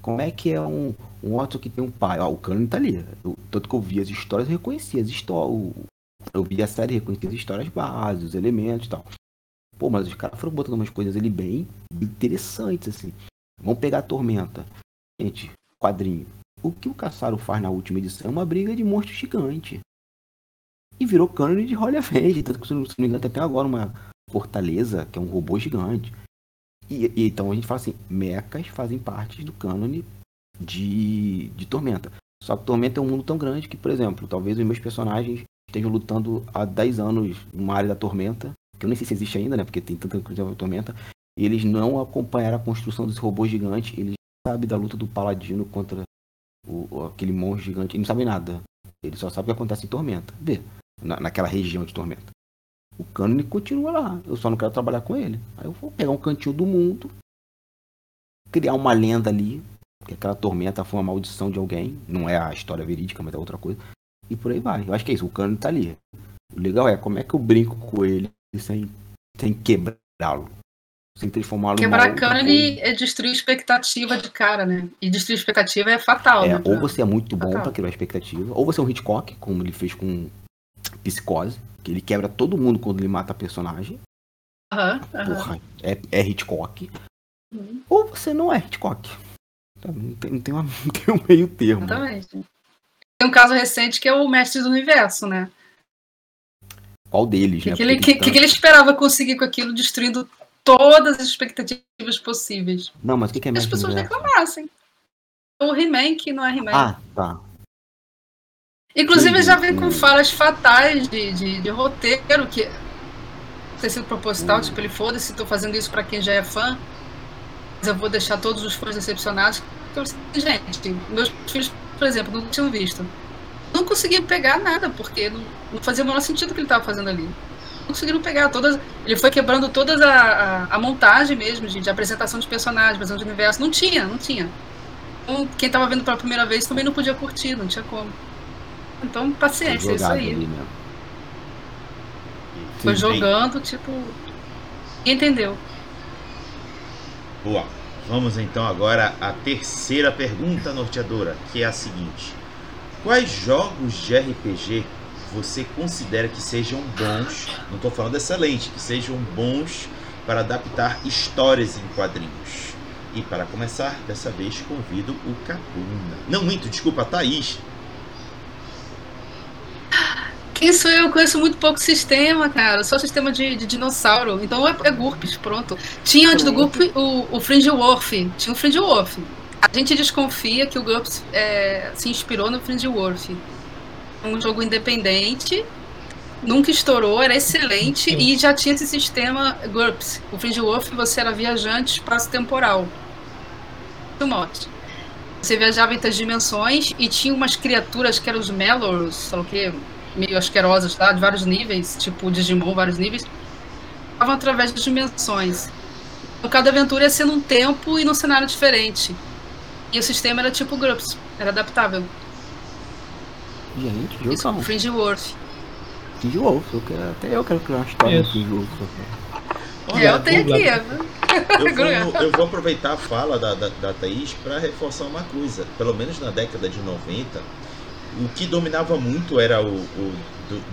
Como é que é um, um Watson que tem um pai? Ó, o cano tá ali. Eu, tanto que eu vi as histórias, eu reconheci as histórias. Eu vi a série, reconheci as histórias básicas, os elementos e tal. Pô, mas os caras foram botando umas coisas ali bem interessantes, assim. Vamos pegar a Tormenta. Gente, quadrinho. O que o Caçaro faz na última edição é uma briga de monstro gigante. E virou cânone de Holly Avenge. Tanto que, se não me engano, até agora uma Fortaleza, que é um robô gigante. E, e, então a gente fala assim, mechas fazem parte do cânone de, de Tormenta. Só que Tormenta é um mundo tão grande que, por exemplo, talvez os meus personagens estejam lutando há 10 anos numa área da Tormenta, que eu nem sei se existe ainda, né? Porque tem tanta coisa da Tormenta. E eles não acompanharam a construção desse robô gigante. Eles sabem da luta do Paladino contra o, aquele monstro gigante. Eles não sabem nada. Eles só sabem o que acontece em Tormenta. Vê, na, naquela região de Tormenta. O cânone continua lá. Eu só não quero trabalhar com ele. Aí eu vou pegar um cantinho do mundo, criar uma lenda ali, que aquela tormenta foi uma maldição de alguém. Não é a história verídica, mas é outra coisa. E por aí vai. Eu acho que é isso. O cânone tá ali. O legal é como é que eu brinco com ele sem, sem quebrá-lo. Sem transformá-lo Quebrar cânone é destruir expectativa de cara, né? E destruir expectativa é fatal. É, né? Ou você é muito bom para criar expectativa, ou você é um Hitchcock, como ele fez com Psicose que ele quebra todo mundo quando ele mata a personagem. Aham, uhum, Porra, é, é Hitchcock. Uhum. Ou você não é Hitchcock. Então, não tem, não tem, uma, não tem um meio termo. Exatamente. Tem um caso recente que é o Mestre do Universo, né? Qual deles, que né? Que ele, que, que, ele esperava conseguir com aquilo, destruindo todas as expectativas possíveis. Não, mas o que, que é Mestre? As pessoas reclamassem. O He-Man, que não é He-Man. Ah, tá. Inclusive, já vem com falas fatais de, de, de roteiro, que ter sido proposital, tipo, ele foda-se, tô fazendo isso para quem já é fã, mas eu vou deixar todos os fãs decepcionados. Então, assim, gente, meus filhos, por exemplo, não tinham visto. Não conseguiam pegar nada, porque não, não fazia o menor sentido o que ele estava fazendo ali. Não conseguiram pegar todas. Ele foi quebrando toda a, a, a, montagem mesmo, de, de apresentação de personagens, apresentação de universo. Não tinha, não tinha. Então, quem estava vendo pela primeira vez também não podia curtir, não tinha como. Então, paciência, é isso aí. Foi jogando, tipo. Entendeu? Boa. Vamos então agora à terceira pergunta norteadora, que é a seguinte: Quais jogos de RPG você considera que sejam bons, não estou falando excelente, que sejam bons para adaptar histórias em quadrinhos? E para começar, dessa vez convido o Capuna. Não, muito, desculpa, a Thaís, quem sou eu? eu conheço muito pouco sistema, cara. Só sistema de, de dinossauro. Então é, é GURPS, pronto. Tinha antes do GURP o, o Fringe Wolf. Tinha o Fringe Wolf. A gente desconfia que o GURPS é, se inspirou no Fringe Wolf. Um jogo independente, nunca estourou, era excelente Sim. e já tinha esse sistema GURPS. O Fringe Wolf você era viajante espaço-temporal. Do mote. Você viajava entre as dimensões e tinha umas criaturas que eram os Melors, sei lá o que, meio asquerosas lá, de vários níveis, tipo Digimon, vários níveis, estavam através das dimensões. Então, cada aventura ia ser num tempo e num cenário diferente. E o sistema era tipo GURPS, era adaptável. Gente, jogo Isso, Fringe Wolf. Fringe Wolf, eu quero, até eu quero criar uma história de Fringe Wolf. Olha, eu tenho aqui, eu vou, eu vou aproveitar a fala da, da, da Thaís para reforçar uma coisa. Pelo menos na década de 90, o que dominava muito era o, o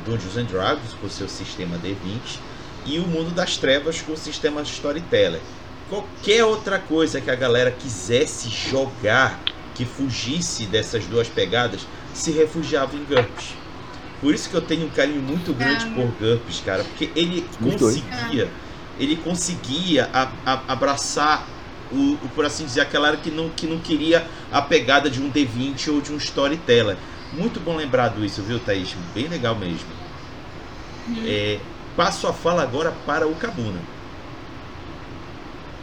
Dungeons and Dragons com seu sistema D20 e o Mundo das Trevas com o sistema Storyteller. Qualquer outra coisa que a galera quisesse jogar que fugisse dessas duas pegadas se refugiava em GURPS. Por isso que eu tenho um carinho muito grande É. por GURPS, cara, porque ele conseguia, ele conseguia a- a- abraçar o, o, por assim dizer, aquela que não, que não queria a pegada de um D20 ou de um storyteller. Muito bom lembrado isso, viu, Thaís? Bem legal mesmo. É, passo a fala agora para o Cabuna.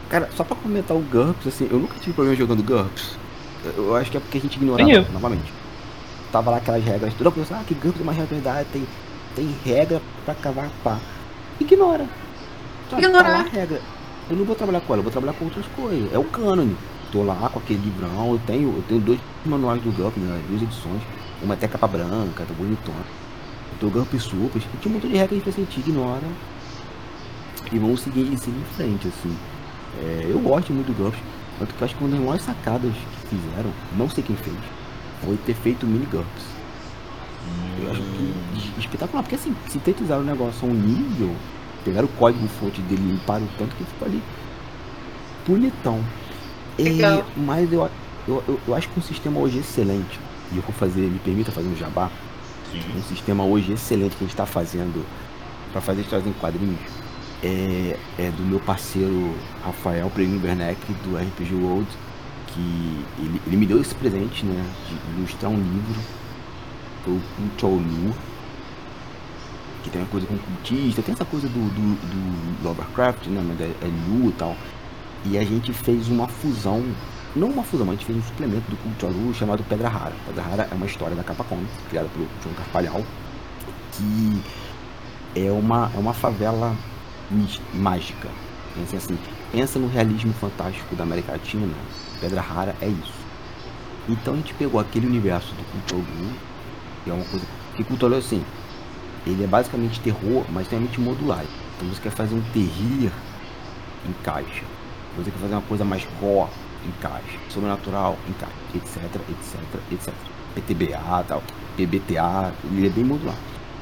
Cara, só pra comentar o GURPS, assim, eu nunca tive problema jogando GURPS. Eu eu acho que é porque a gente ignorava novamente. Tava lá aquelas regras, toda pessoa, ah, que GURPS é uma verdade, tem, tem regra pra cavar pá. Ignora. Ignorar. Tá lá a regra. Eu não vou trabalhar com ela, eu vou trabalhar com outras coisas. É o cânone. Tô lá com aquele livrão, eu tenho, eu tenho dois manuais do GURPS, né, duas edições. Uma até capa branca, tá bonitona. Eu tenho o GURPS Super, e tinha um montão de regras que a gente ignora. E vamos seguir, seguir em frente, assim. É, eu gosto muito do GURPS, tanto que eu acho que uma das maiores sacadas que fizeram, não sei quem fez, foi ter feito mini GURPS. Eu acho que es- espetacular, porque assim, sintetizaram o negócio a um nível, pegaram o código fonte dele e limparam tanto que ficou ali bonitão. É, Legal. mas eu, eu, eu, eu acho que um sistema hoje excelente, e eu vou fazer, me permita fazer um jabá, Sim. um sistema hoje excelente que a gente está fazendo para fazer histórias em quadrinhos. É, é do meu parceiro Rafael Prêmio Bernec do RPG World que ele, ele me deu esse presente né de ilustrar um livro foi o Cholu que tem uma coisa com cultista tem essa coisa do, do, do Lovecraft né mas é, é Lu e tal. E a gente fez uma fusão não uma fusão, a gente fez um suplemento do Culturu chamado Pedra Rara. Pedra Rara é uma história da Capa Comics, criada pelo João Carpalhal, que é uma, é uma favela mágica. Pensa assim, pensa no realismo fantástico da América Latina, Pedra Rara é isso. Então a gente pegou aquele universo do Culturu, que é uma coisa. Que Culturu é assim, ele é basicamente terror, mas tem uma mente modular. Então você quer fazer um terrir, encaixa. Você quer fazer uma coisa mais gore, encaixa. Sobrenatural. Etc, etc, etc. PTBA, tal. PBTA, ele é bem modular.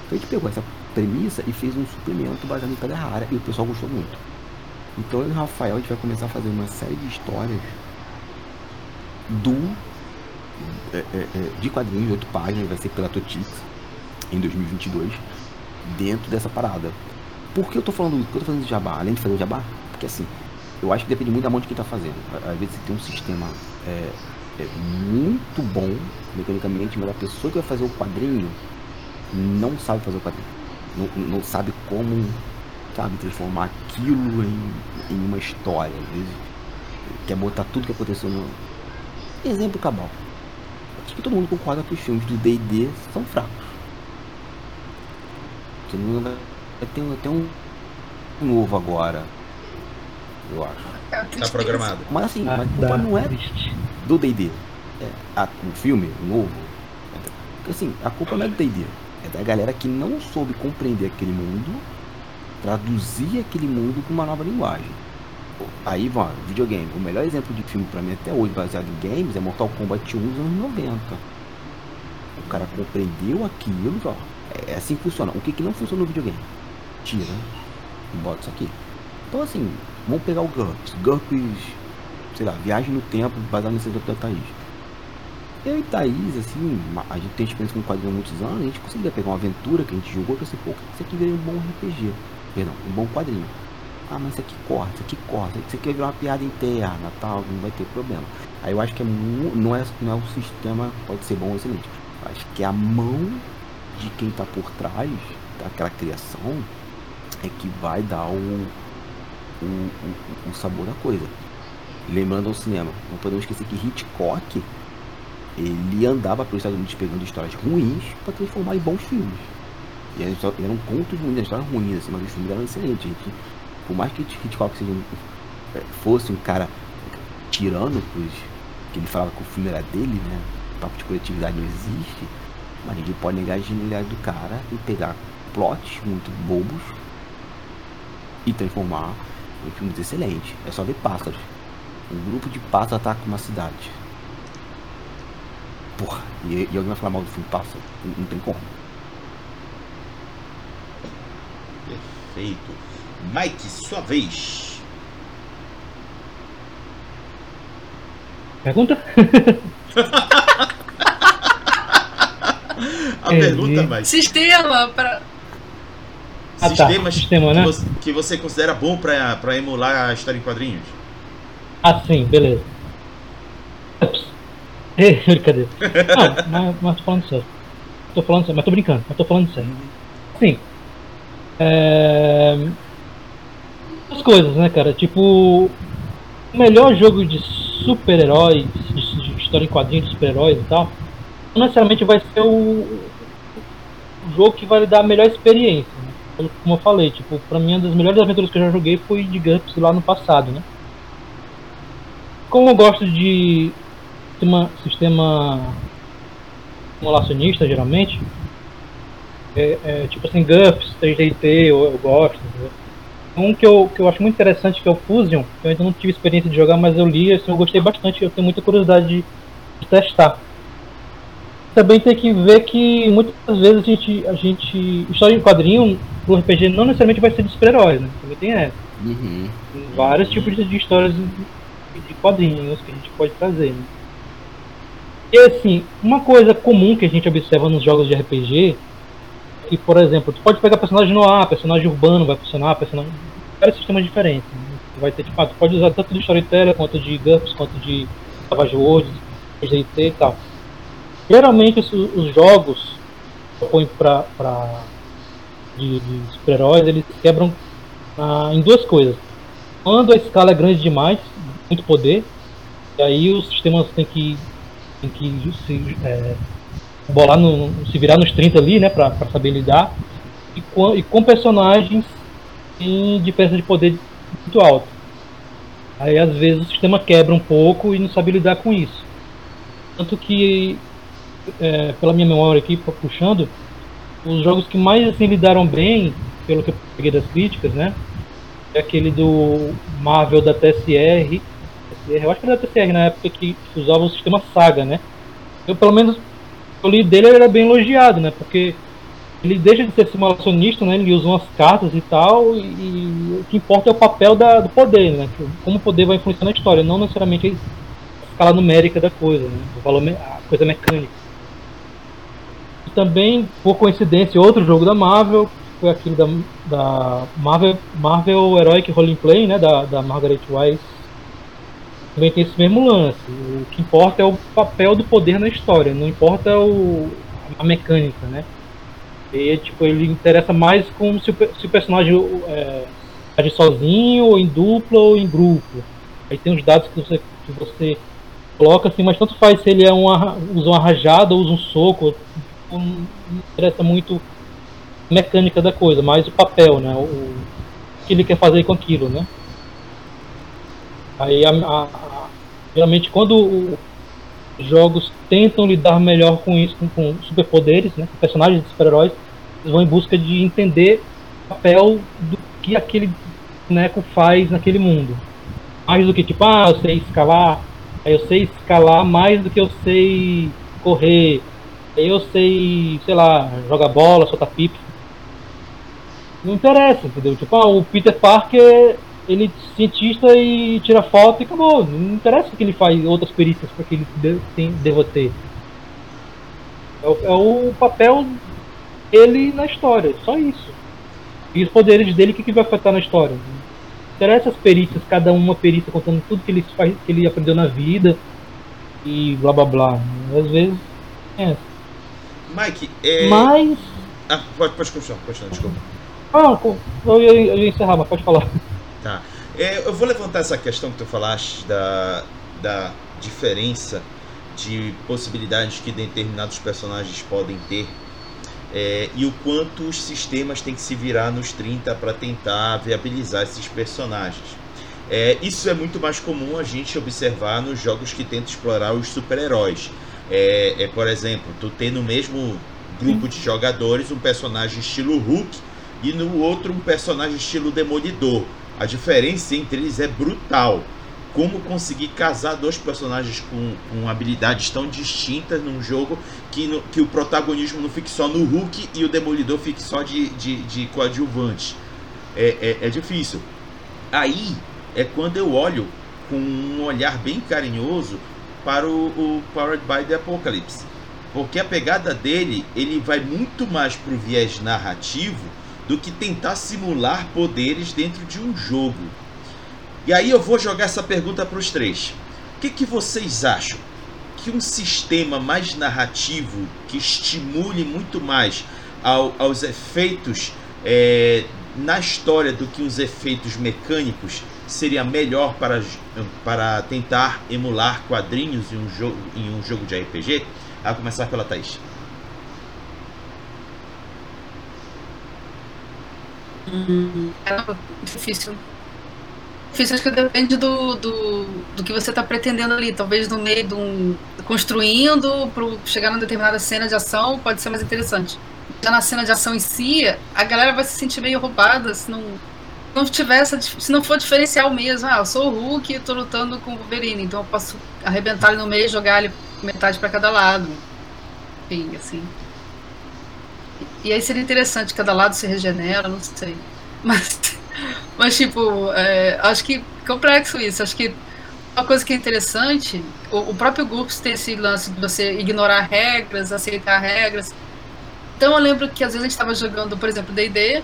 Então a gente pegou essa premissa e fez um suplemento baseado em pedra rara e o pessoal gostou muito. Então eu e o Rafael a gente vai começar a fazer uma série de histórias do é, é, é, de quadrinhos de oito páginas, vai ser pela Totix em 2022, dentro dessa parada. Por que eu tô falando, eu tô fazendo jabá? Além de fazer o jabá, porque assim, eu acho que depende muito da mão de quem tá fazendo. Às vezes você tem um sistema é, é muito bom, mecanicamente, mas a pessoa que vai fazer o quadrinho não sabe fazer o quadrinho. Não, não sabe como, sabe, transformar aquilo em, em uma história. Às vezes quer botar tudo que aconteceu no. Exemplo cabal. Acho que todo mundo concorda que os filmes do D&D são fracos. Se não vai ter, ter um novo agora. Eu acho. Tá programado. Mas assim, Ah, mas a culpa não é do D&D. É, a- o filme, o novo. Porque assim, a culpa não é do D&D. É da galera que não soube compreender aquele mundo, traduzir aquele mundo com uma nova linguagem. Aí, vamos, videogame. O melhor exemplo de filme pra mim até hoje, baseado em games, é Mortal Kombat 1 dos anos 90. O cara compreendeu aquilo, ó. É assim que funciona. O que, que não funciona no videogame? Tira e bota isso aqui. Então assim, vamos pegar o GURPS. GURPS, sei lá, viagem no tempo, baseado nesse exemplo da Thaís. Eu e Thaís, assim, a gente tem experiência com quadrinhos há muitos anos, a gente conseguia pegar uma aventura que a gente jogou e pensei, pô, isso aqui veio um bom RPG. Perdão, um bom quadrinho. Ah, mas isso aqui corta, isso aqui corta, isso aqui vai virar uma piada interna, tal, não vai ter problema. Aí eu acho que é não é, não é o sistema, pode ser bom ou excelente. Eu acho que é a mão de quem tá por trás daquela criação é que vai dar o, o, sabor da coisa. Lembrando ao cinema, não podemos esquecer que Hitchcock ele andava pelos Estados Unidos pegando histórias ruins para transformar em bons filmes. E eram, contos ruins, histórias ruins, assim, mas os filmes eram excelentes. gente. por mais que Hitchcock seja um- é, fosse um cara tirânico, que ele falava que o filme era dele, né? O papo de coletividade não existe, mas ninguém pode negar a genialidade do cara e pegar plots muito bobos e transformar em filmes excelentes. É só ver pássaros. Um grupo de pássaros ataca uma cidade. Porra, e, e alguém vai falar mal do filme Pássaro? Não, não tem como. Perfeito. Mike, sua vez. Pergunta? A pergunta, mas Sistema para Ah, tá. sistemas Sistema, que, né? você, que você considera bom pra, pra emular a história em quadrinhos? Ah, sim, beleza. Ê, Brincadeira. Não, mas, mas tô falando sério. Tô falando sério, mas tô brincando, mas tô falando sério. Sim. É... As coisas, né, cara? Tipo, o melhor jogo de super-heróis, de, de história em quadrinhos de super-heróis e tal, não necessariamente vai ser o, o jogo que vai lhe dar a melhor experiência. Como eu falei, tipo, pra mim, uma das melhores aventuras que eu já joguei foi de GURPS lá no passado, né? Como eu gosto de sistema, sistema simulacionista, geralmente, é, é, tipo assim, GURPS, 3DT, eu, eu gosto. entendeu? Um que eu, que eu acho muito interessante, que é o Fusion, que eu ainda não tive experiência de jogar, mas eu li, assim, eu gostei bastante, eu tenho muita curiosidade de, de testar. Também tem que ver que muitas vezes a gente, a gente história em quadrinho pro RPG não necessariamente vai ser de super-heróis, né? Também tem essa. Uhum. Tem vários tipos de, de histórias de, de quadrinhos que a gente pode trazer. Né? E assim, uma coisa comum que a gente observa nos jogos de RPG é que, por exemplo, tu pode pegar personagem no ar, personagem urbano vai funcionar, personagem. vários sistemas diferentes. Né? Tu vai ter, tipo, ah, tu pode usar tanto de Storyteller quanto de GURPS, quanto de Savage Worlds, GT e tal. Geralmente os, os jogos que põem pra, pra de, de super-heróis, eles quebram ah, em duas coisas. Quando a escala é grande demais, muito poder, e aí os sistemas têm que, têm que se, é, bolar no, se virar nos 30 ali, né, pra, saber lidar, e com, e com personagens em diferença de poder muito alta. Aí às vezes o sistema quebra um pouco e não sabe lidar com isso. Tanto que, é, pela minha memória aqui, puxando, os jogos que mais assim lidaram bem, pelo que eu peguei das críticas, né? É aquele do Marvel da TSR. TSR, Eu acho que era da TSR na época que usava o sistema Saga, né? Eu pelo menos eu li dele ele era bem elogiado, né? Porque ele deixa de ser simulacionista, né? Ele usa umas cartas e tal, e, e o que importa é o papel da, do poder, né? Como o poder vai influenciar na história, não necessariamente a escala numérica da coisa, né? O valor, a coisa mecânica. Também, por coincidência, outro jogo da Marvel, foi aquele da, da Marvel, Marvel Heroic Roleplay, né? Da, da Margaret Wise. Também tem esse mesmo lance. O que importa é o papel do poder na história, não importa o, a mecânica, né? E tipo, ele interessa mais com se o, se o personagem é, age sozinho, ou em dupla ou em grupo. Aí tem os dados que você, que você coloca assim, mas tanto faz se ele é um, arra- usa uma rajada ou usa um soco. Não, interessa muito a mecânica da coisa, mais o papel, né? O, o que ele quer fazer com aquilo, né? Aí a- a- a- geralmente quando jogos tentam lidar melhor com isso, com, com superpoderes, né? com personagens de super-heróis, eles vão em busca de entender o papel do que aquele boneco faz naquele mundo. Mais do que tipo, ah, eu sei escalar, eu sei escalar mais do que eu sei correr, eu sei, sei lá, jogar bola, soltar pipa. Não interessa, entendeu? Tipo, ah, o Peter Parker, ele é cientista e tira foto e acabou. Não interessa que ele faz outras perícias para que ele tem- deva ter. É o, é o papel dele na história, só isso. E os poderes dele, o que, que vai afetar na história? Interessa as perícias, cada uma perícia contando tudo que ele, faz, que ele aprendeu na vida e blá blá blá. Às vezes é. Mike, é... Mas. Ah, pode, pode continuar, continuar, desculpa. Ah, eu ia, eu ia encerrar, mas pode falar. Tá. É, eu vou levantar essa questão que tu falaste da, da diferença de possibilidades que determinados personagens podem ter é, e o quanto os sistemas têm que se virar nos 30 para tentar viabilizar esses personagens. É, isso é muito mais comum a gente observar nos jogos que tentam explorar os super-heróis. É, é, por exemplo, tu ter no mesmo grupo de jogadores um personagem estilo Hulk e no outro um personagem estilo Demolidor. A diferença entre eles é brutal. Como conseguir casar dois personagens com, com habilidades tão distintas num jogo que, no- que o protagonismo não fique só no Hulk e o Demolidor fique só de, de, de coadjuvante. É, é, é difícil. Aí é quando eu olho com um olhar bem carinhoso para o, o Powered by the Apocalypse. Porque a pegada dele, ele vai muito mais pro viés narrativo do que tentar simular poderes dentro de um jogo. E aí eu vou jogar essa pergunta para os três. O que, que vocês acham? Que um sistema mais narrativo, que estimule muito mais ao, aos efeitos é, na história do que os efeitos mecânicos, seria melhor para, para tentar emular quadrinhos em um jogo, em um jogo de RPG? A começar pela Thaís. Hum, é difícil. Difícil, acho que depende do, do, do que você está pretendendo ali. Talvez no meio de um. construindo para chegar numa determinada cena de ação pode ser mais interessante. Já na cena de ação em si, a galera vai se sentir meio roubada se não, não tiver essa, se não for diferencial mesmo. Ah, eu sou o Hulk e estou lutando com o Wolverine, então eu posso arrebentar ele no meio e jogar ele metade para cada lado. Enfim, assim. E aí seria interessante, cada lado se regenera, não sei. Mas, mas tipo, é, acho que complexo isso. Acho que uma coisa que é interessante, o, o próprio GURPS tem esse lance de você ignorar regras, aceitar regras. Então eu lembro que às vezes a gente estava jogando, por exemplo, D&D,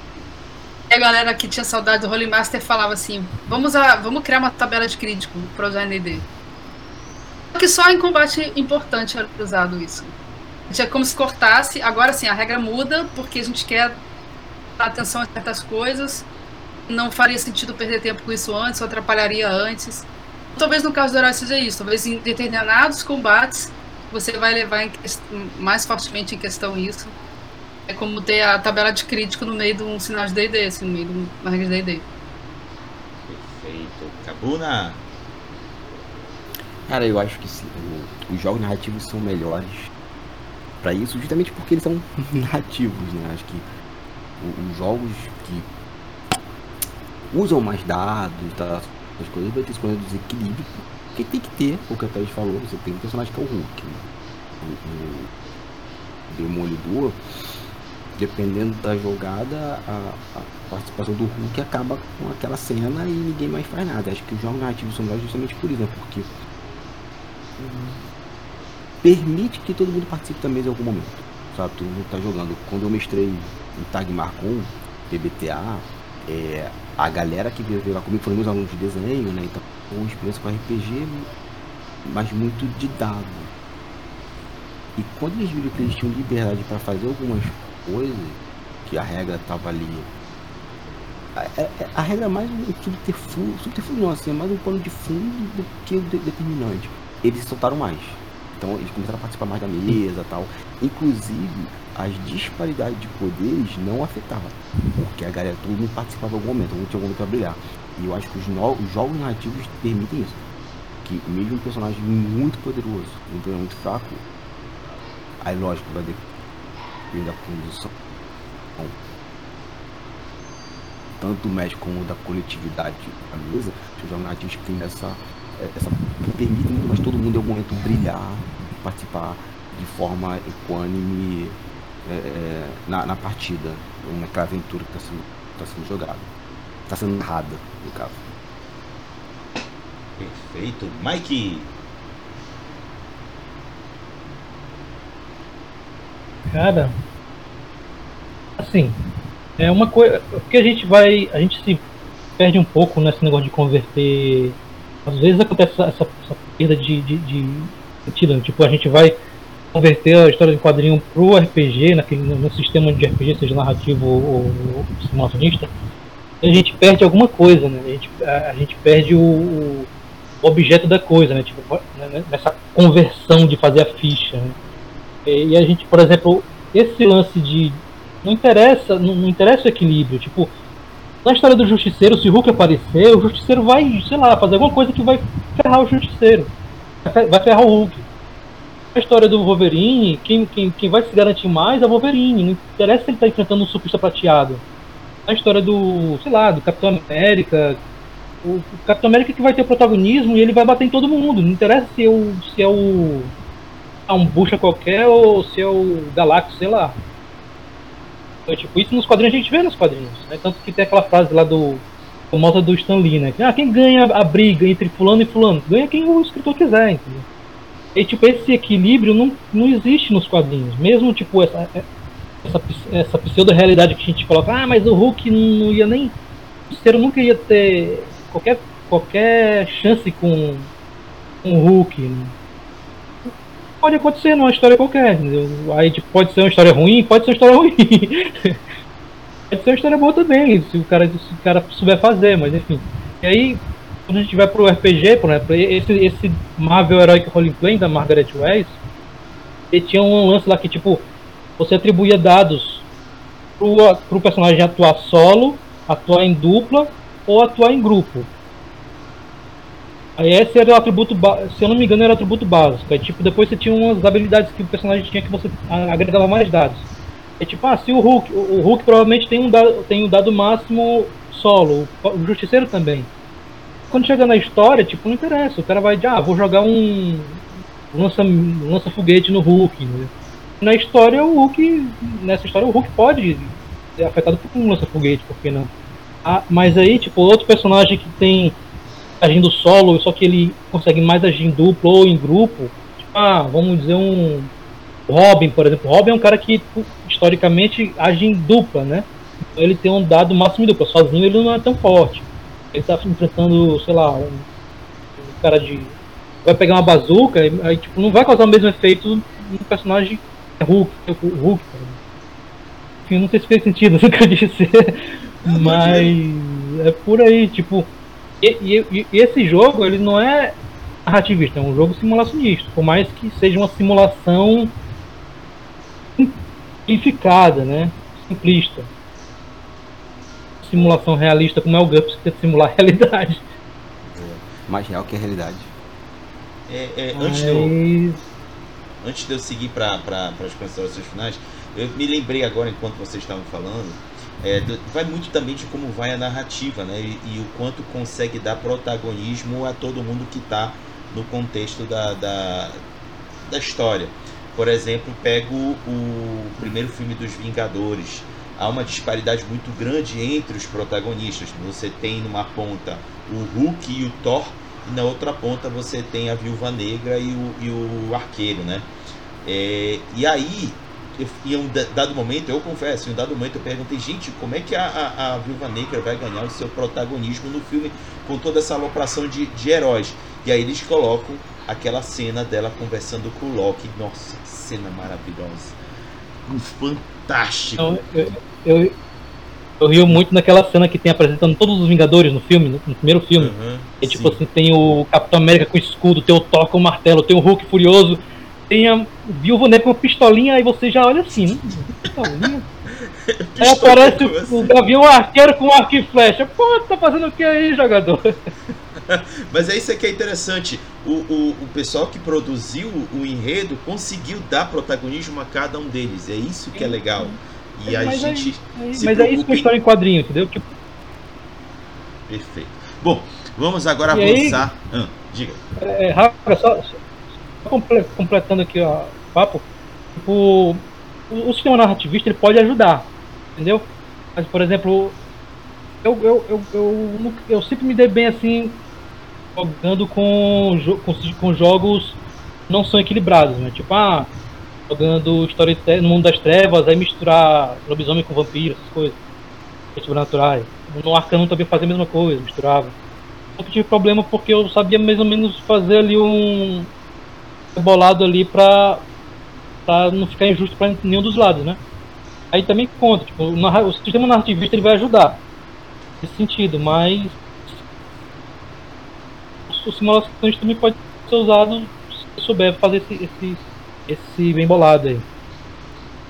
a galera que tinha saudade do Holy Master falava assim, vamos, a, vamos criar uma tabela de crítico para usar D&D. Só que só em combate importante era usado isso. É como se cortasse. Agora sim, a regra muda porque a gente quer dar atenção a certas coisas. Não faria sentido perder tempo com isso antes, ou atrapalharia antes. Talvez no caso do herói seja isso. Talvez em determinados combates você vai levar mais fortemente em questão isso. É como ter a tabela de crítico no meio de um sinal de DD, assim, no meio de uma regra de DD. Perfeito. Cabuna! Cara, eu acho que sim, os jogos narrativos são melhores para isso, justamente porque eles são narrativos, né? Acho que os jogos que usam mais dados, tá, as coisas, vai ter esse coisa do desequilíbrio, que tem que ter, o que a Thaís falou, você tem um personagem que é o Hulk, né? o, o Demolidor, dependendo da jogada, a, a, participação do Hulk acaba com aquela cena e ninguém mais faz nada. Acho que os jogos narrativos são melhores justamente por isso, né? Porque permite que todo mundo participe da mesa em algum momento. Sabe, todo mundo tá jogando. Quando eu mestrei em Tagmar com PBTA, é, a galera que veio jogar comigo foram meus alunos de desenho, né? Então, uma experiência com RPG, mas muito de dado. E quando eles viram que eles tinham liberdade para fazer algumas coisas, que a regra tava ali. A, a, a regra é mais um subterfúgio, subterfúgio não, assim, é mais um pano de fundo do que de, determinante. Eles soltaram mais. Então eles começaram a participar mais da mesa tal. Inclusive, as disparidades de poderes não afetavam. Porque a galera, todo mundo participava em algum momento, mundo tinha algum momento pra brilhar. E eu acho que os, no, os jogos narrativos permitem isso. Que mesmo um personagem muito poderoso, um personagem muito fraco, aí lógico, vai depender da condição. Bom, tanto do médico como da coletividade da mesa, os narrativos têm essa essa, permite muito mais todo mundo em algum momento brilhar, participar de forma equânime é, é na, na, partida, naquela aventura que está sendo, tá sendo jogada. Está sendo narrada, no caso. Perfeito. Mike! Cara, assim, é uma coisa. Porque a gente vai. A gente se perde um pouco nesse negócio de converter às vezes acontece essa, essa, essa perda de, de, de sentido. Né? Tipo, a gente vai converter a história de quadrinho pro RPG, naquele, no sistema de RPG, seja narrativo ou, ou simulacionista, a gente perde alguma coisa, né? A gente, a, a gente perde o, o, objeto da coisa, né? Tipo, né, né? nessa conversão de fazer a ficha. Né? E, a gente, por exemplo, esse lance de. Não interessa, não, interessa o equilíbrio. Tipo, na história do Justiceiro, se o Hulk aparecer, o Justiceiro vai, sei lá, fazer alguma coisa que vai ferrar o Justiceiro. Vai ferrar o Hulk. Na história do Wolverine, quem, quem, quem vai se garantir mais é o Wolverine. Não interessa se ele está enfrentando um surfista prateado. Na história do, sei lá, do Capitão América, o Capitão América que vai ter protagonismo e ele vai bater em todo mundo. Não interessa se é o, se é o é um bucha qualquer ou se é o Galactus, sei lá. Então, tipo, isso nos quadrinhos a gente vê nos quadrinhos. Né? Tanto que tem aquela frase lá do famosa do Stan Lee, né? Ah, quem ganha a briga entre fulano e fulano? Ganha quem o escritor quiser, entendeu? E tipo, esse equilíbrio não, não existe nos quadrinhos. Mesmo tipo essa, essa, essa pseudo-realidade que a gente coloca, ah, mas o Hulk não ia nem. O ser nunca ia ter qualquer, qualquer chance com, com o Hulk. Né? Pode acontecer numa história qualquer. Entendeu? Aí tipo, pode ser uma história ruim, pode ser uma história ruim. pode ser uma história boa também, se o cara, se o cara souber fazer, mas enfim. E aí, quando a gente vai pro RPG, por exemplo, esse, esse Marvel Heroic Roleplay da Margaret Weiss, ele tinha um lance lá que, tipo, você atribuía dados pro, pro personagem atuar solo, atuar em dupla ou atuar em grupo. Aí esse era o atributo, se eu não me engano, era o atributo básico. Aí, tipo, depois você tinha umas habilidades que o personagem tinha que você agregava mais dados. É tipo, ah, se o Hulk, o Hulk provavelmente tem um dado, tem um dado máximo solo, o Justiceiro também quando chega na história, tipo, não interessa. O cara vai de, ah, vou jogar um lança, lança foguete no Hulk. Né? Na história, o Hulk, nessa história, o Hulk pode ser afetado por um lança foguete, por que não? Ah, mas aí, tipo, outro personagem que tem agindo solo, só que ele consegue mais agir em duplo ou em grupo, tipo, ah, vamos dizer um Robin, por exemplo. Robin é um cara que historicamente age em dupla, né? Então ele tem um dado máximo em dupla. Sozinho ele não é tão forte ele tá enfrentando, sei lá, um, um cara de. Vai pegar uma bazuca, aí tipo, não vai causar o mesmo efeito no personagem Hulk, o Hulk. Enfim, não sei se fez sentido isso que eu disse. Mas é por aí, tipo. E, e, e, esse jogo, ele não é narrativista, é um jogo simulacionista. Por mais que seja uma simulação simplificada, né? Simplista simulação realista como é o GURPS, que tenta simular a realidade. É, mais real que a realidade. É, é, antes, de eu, antes de eu seguir para as considerações finais, eu me lembrei agora, enquanto vocês estavam falando, é, vai muito também de como vai a narrativa, né? E, e, o quanto consegue dar protagonismo a todo mundo que está no contexto da, da, da história. Por exemplo, pego o primeiro filme dos Vingadores, há uma disparidade muito grande entre os protagonistas. Você tem numa ponta o Hulk e o Thor, e na outra ponta você tem a Viúva Negra e o, e o Arqueiro, né? É, e aí, eu, em um dado momento, eu confesso, em um dado momento eu perguntei, gente, como é que a, a, a Viúva Negra vai ganhar o seu protagonismo no filme com toda essa alopração de, de heróis? E aí eles colocam aquela cena dela conversando com o Loki. Nossa, que cena maravilhosa. Um fantástico. Então, eu, eu, eu, rio muito naquela cena que tem apresentando todos os Vingadores no filme, no, no primeiro filme. Uhum, e tipo sim. assim, tem o Capitão América com escudo, tem o Thor com o martelo, tem o Hulk furioso, tem a Viúva Negra com uma pistolinha, aí você já olha assim, né? Pistolinha. aí aparece o, o Gavião Arqueiro com arco e flecha. Pô, tá fazendo o que aí, jogador? Mas é isso que é interessante. O, o, o pessoal que produziu o enredo conseguiu dar protagonismo a cada um deles. É isso que é legal. E a mas gente. É, mas é isso que é história em quadrinho, entendeu? Tipo... Perfeito. Bom, vamos agora e avançar. Aí, ah, diga. É, Rafa, só, só completando aqui ó, o papo. Tipo, o, o sistema narrativista ele pode ajudar, entendeu? Mas, por exemplo, eu, eu, eu, eu, eu sempre me dei bem assim jogando com, com, com jogos não são equilibrados, né? Tipo, ah, jogando história no mundo das trevas, aí misturar lobisomem com vampiro, essas coisas. Sobrenaturais. No Arcano também fazia a mesma coisa, misturava. Que tive problema porque eu sabia mais ou menos fazer ali um bolado ali pra, pra não ficar injusto pra nenhum dos lados, né? Aí também conta, tipo, o, o sistema narrativista ele vai ajudar nesse sentido, mas o simulações também pode ser usado se souber fazer esse, esse, esse bem bolado aí.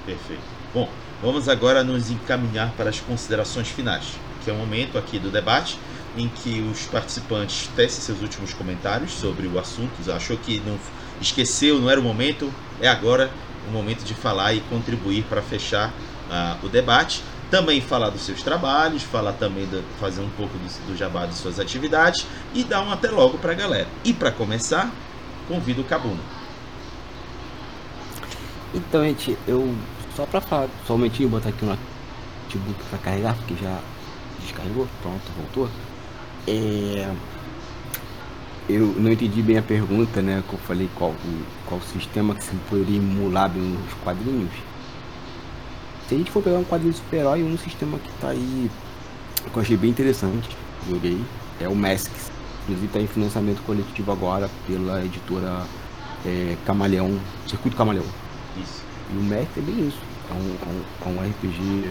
Perfeito. Bom, vamos agora nos encaminhar para as considerações finais, que é o momento aqui do debate em que os participantes tecem seus últimos comentários sobre o assunto. Achou que não esqueceu, não era o momento, é agora o momento de falar e contribuir para fechar uh, o debate também falar dos seus trabalhos, falar também de fazer um pouco do, do jabá de suas atividades e dar um até logo para a galera. E para começar, convido o Cabuna. Então, gente, eu só para falar, só um botar aqui um notebook para carregar, porque já descarregou, pronto, voltou. É... eu não entendi bem a pergunta, né? Que eu falei qual, qual sistema que se poderia emular bem nos quadrinhos. Se a gente for pegar um quadrinho de super-herói, um sistema que tá aí, que eu achei bem interessante, joguei, é o Masks. Inclusive tá em financiamento coletivo agora pela editora é, Camaleão, Circuito Camaleão. Isso. E o Masks é bem isso. É um, é um, é um RPG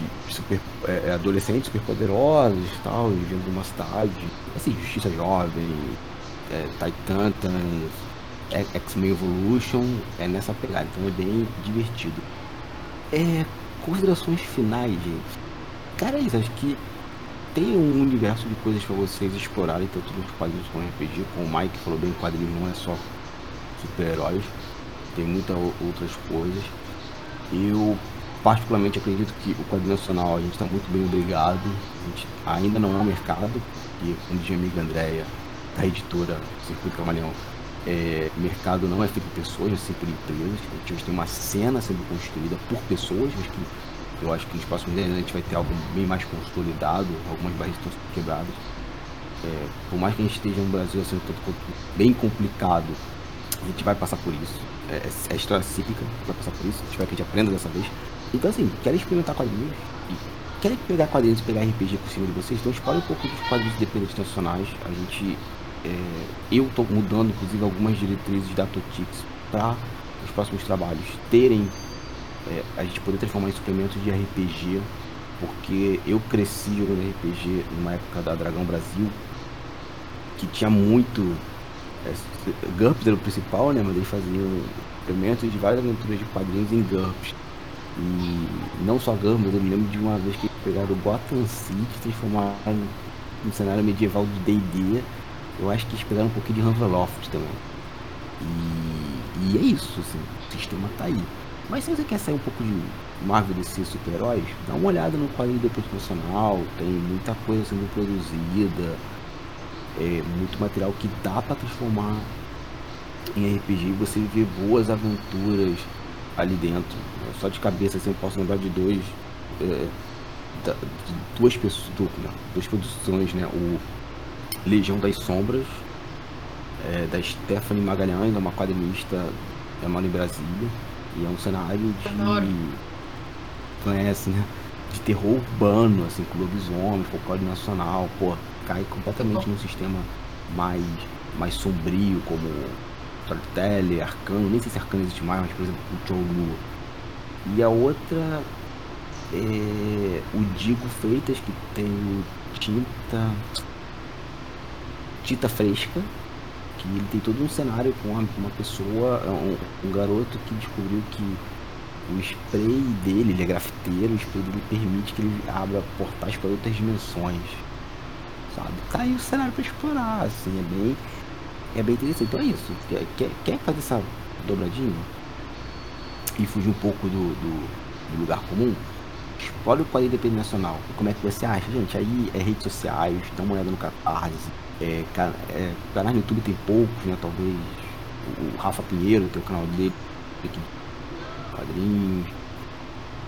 de super, é, é adolescentes super poderosos e tal, vivendo numa cidade. Assim, Justiça Jovem, é, Titans, X-Men Evolution, é nessa pegada, então é bem divertido. É, considerações finais, gente. Cara, é isso, acho que tem um universo de coisas para vocês explorarem, tanto nos quadrinhos como RPG, como o Mike falou bem, quadrinhos não é só super-heróis, tem muitas outras coisas. Eu particularmente acredito que o quadrinho nacional a gente está muito bem obrigado. A gente ainda não é um mercado, e como diz a amiga Andréia, da editora Circuito Camaleão, é, mercado não é feito por pessoas, é feito por empresas. A gente tem uma cena sendo construída por pessoas, mas que eu acho que nos próximos 10 anos a gente vai ter algo bem mais consolidado, algumas barreiras estão quebradas. É, por mais que a gente esteja no Brasil tanto bem complicado, a gente vai passar por isso. É, é história cíclica, vai passar por isso, espero que a gente aprenda dessa vez. Então assim, querem experimentar quadrinhos? Querem pegar quadrinhos e pegar RPG por cima de vocês? Então escolhe um pouco dos quadrinhos independentes nacionais. A gente. É, eu estou mudando, inclusive, algumas diretrizes da Totix para os próximos trabalhos terem. É, a gente poder transformar em suplementos de RPG. Porque eu cresci jogando RPG numa época da Dragão Brasil. Que tinha muito. É, GURPS era o principal, né? Mas eles faziam suplementos de várias aventuras de quadrinhos em GURPS. E não só Gambas, eu me lembro de uma vez que pegaram o Gotham City e transformaram no cenário medieval do D&D. Eu acho que eles pegaram um pouquinho de Ravenloft também. E, e é isso, assim, o sistema tá aí. Mas se você quer sair um pouco de Marvel DC super-heróis, dá uma olhada no quadrinho do Nacional, tem muita coisa sendo produzida, é, muito material que dá para transformar em RPG e você viver boas aventuras ali dentro. Só de cabeça assim, eu posso lembrar de dois. É, de duas pessoas. Não, duas produções, né? O Legião das Sombras, é, da Stephanie Magalhães, é uma quadrinista é mora em Brasília. E é um cenário de. Conhece, né? De terror urbano, assim, com lobisomem, folclore nacional, pô, cai completamente num sistema mais, mais sombrio, como Storyteller, Arcano, nem sei se Arcano existe mais, mas por exemplo o Cholu. E a outra é o Digo Freitas, que tem o Tinta. Tinta Fresca, que ele tem todo um cenário com uma, pessoa, um, um garoto que descobriu que o spray dele, ele é grafiteiro, o spray dele permite que ele abra portais para outras dimensões. Sabe? Tá aí o cenário para explorar, assim, é bem é bem interessante. Então é isso. Quer, quer fazer essa dobradinha e fugir um pouco do, do, do lugar comum? Explore o quadrinho independente nacional. Como é que você acha, gente? Aí é redes sociais, dá uma olhada no Catarse. É, é, canal no YouTube tem poucos, né? Talvez o Rafa Pinheiro tem o canal dele aqui quadrinhos.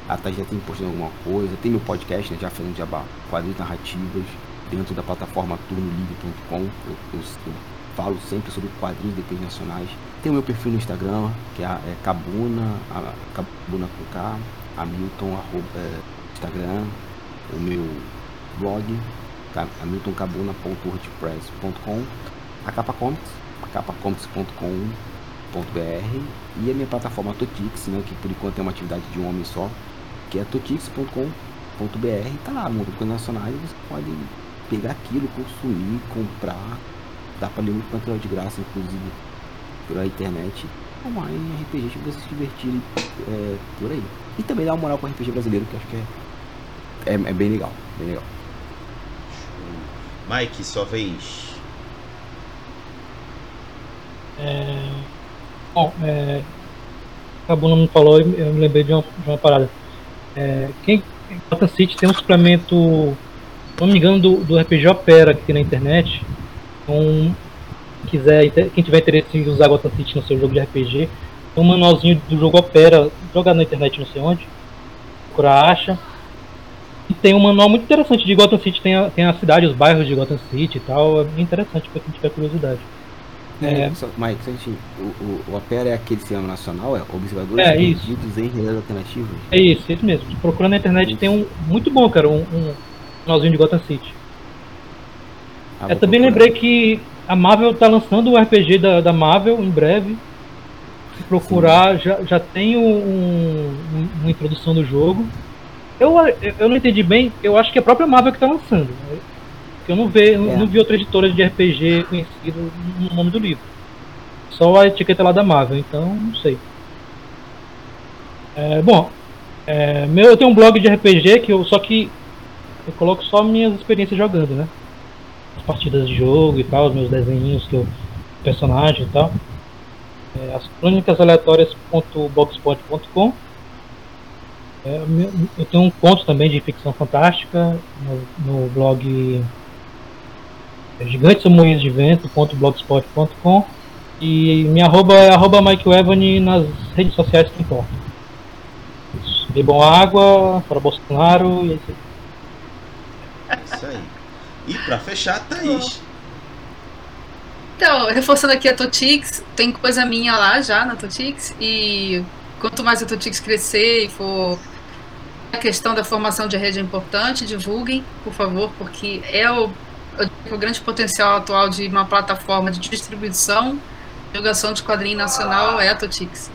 A Thaís já tem postando alguma coisa. Tem meu podcast, né? Já falando de quadrinhos narrativas dentro da plataforma turnolivre.com. Eu, eu, eu falo sempre sobre quadrinhos de nacionais. Tem o meu perfil no Instagram, que é, é Cabuna, a, Cabuna com K, Hamilton, arroba, é, Instagram, o meu blog, hamiltoncabuna.wordpress.com, a Capa Comics, capacomics.com.br e a minha plataforma Totix, né, que por enquanto é uma atividade de um homem só, que é totix.com.br, tá lá, mundo nacionais, você pode pegar aquilo, consumir, comprar Dá pra ler muito material de graça, inclusive, pela internet. Online em RPG pra vocês se divertirem é, por aí. E também dá uma moral pro RPG brasileiro, que acho que é, é, é bem legal. Bem legal. Mike, sua vez. É... Bom, é... a Buna me falou e eu me lembrei de uma, de uma parada. É... Quem Gotham City tem um suplemento, se não me engano, do, do RPG Opera que tem na internet, então, quiser, quem tiver interesse em usar Gotham City no seu jogo de RPG, tem um manualzinho do jogo Opera, jogado na internet não sei onde, procurar acha. tem um manual muito interessante de Gotham City, tem a, tem a cidade, os bairros de Gotham City e tal. É bem interessante pra quem tiver curiosidade. É, É. só- Mike, só minutinho. o, o, o Opera é aquele cinema nacional, é Observadores É, isso. Perdidos em Realidades Alternativas. É isso, é isso mesmo. Procurando na internet tem um muito bom, cara, um, um finalzinho de Gotham City. Ah, Eu também procurar. lembrei que a Marvel tá lançando o RPG da, da Marvel em breve. Se procurar, já, já tem um, um- uma introdução do jogo. Eu, eu não entendi bem, eu acho que é a própria Marvel que tá lançando. eu não, vi, É. não vi outra editora de RPG conhecida no nome do livro. Só a etiqueta lá da Marvel, então não sei. É, bom, é, meu, eu tenho um blog de RPG que eu só que eu coloco só minhas experiências jogando, né? As partidas de jogo e tal, os meus desenhinhos que eu personagem e tal. É, as crônicas aleatórias.blogspot.com é, eu tenho um conto também de ficção fantástica no, no blog é, gigantesamoinhosdevento.blogspot.com e minha arroba é arroba Mike Evany nas redes sociais que importam. Bebam água, para Bolsonaro e é isso aí. E pra fechar, Thaís. Então, reforçando aqui a Totix, tem coisa minha lá já na Totix, e quanto mais a Totix crescer e for. A questão da formação de rede é importante, divulguem, por favor, porque é o, que o grande potencial atual de uma plataforma de distribuição, divulgação de quadrinho nacional é a Totix.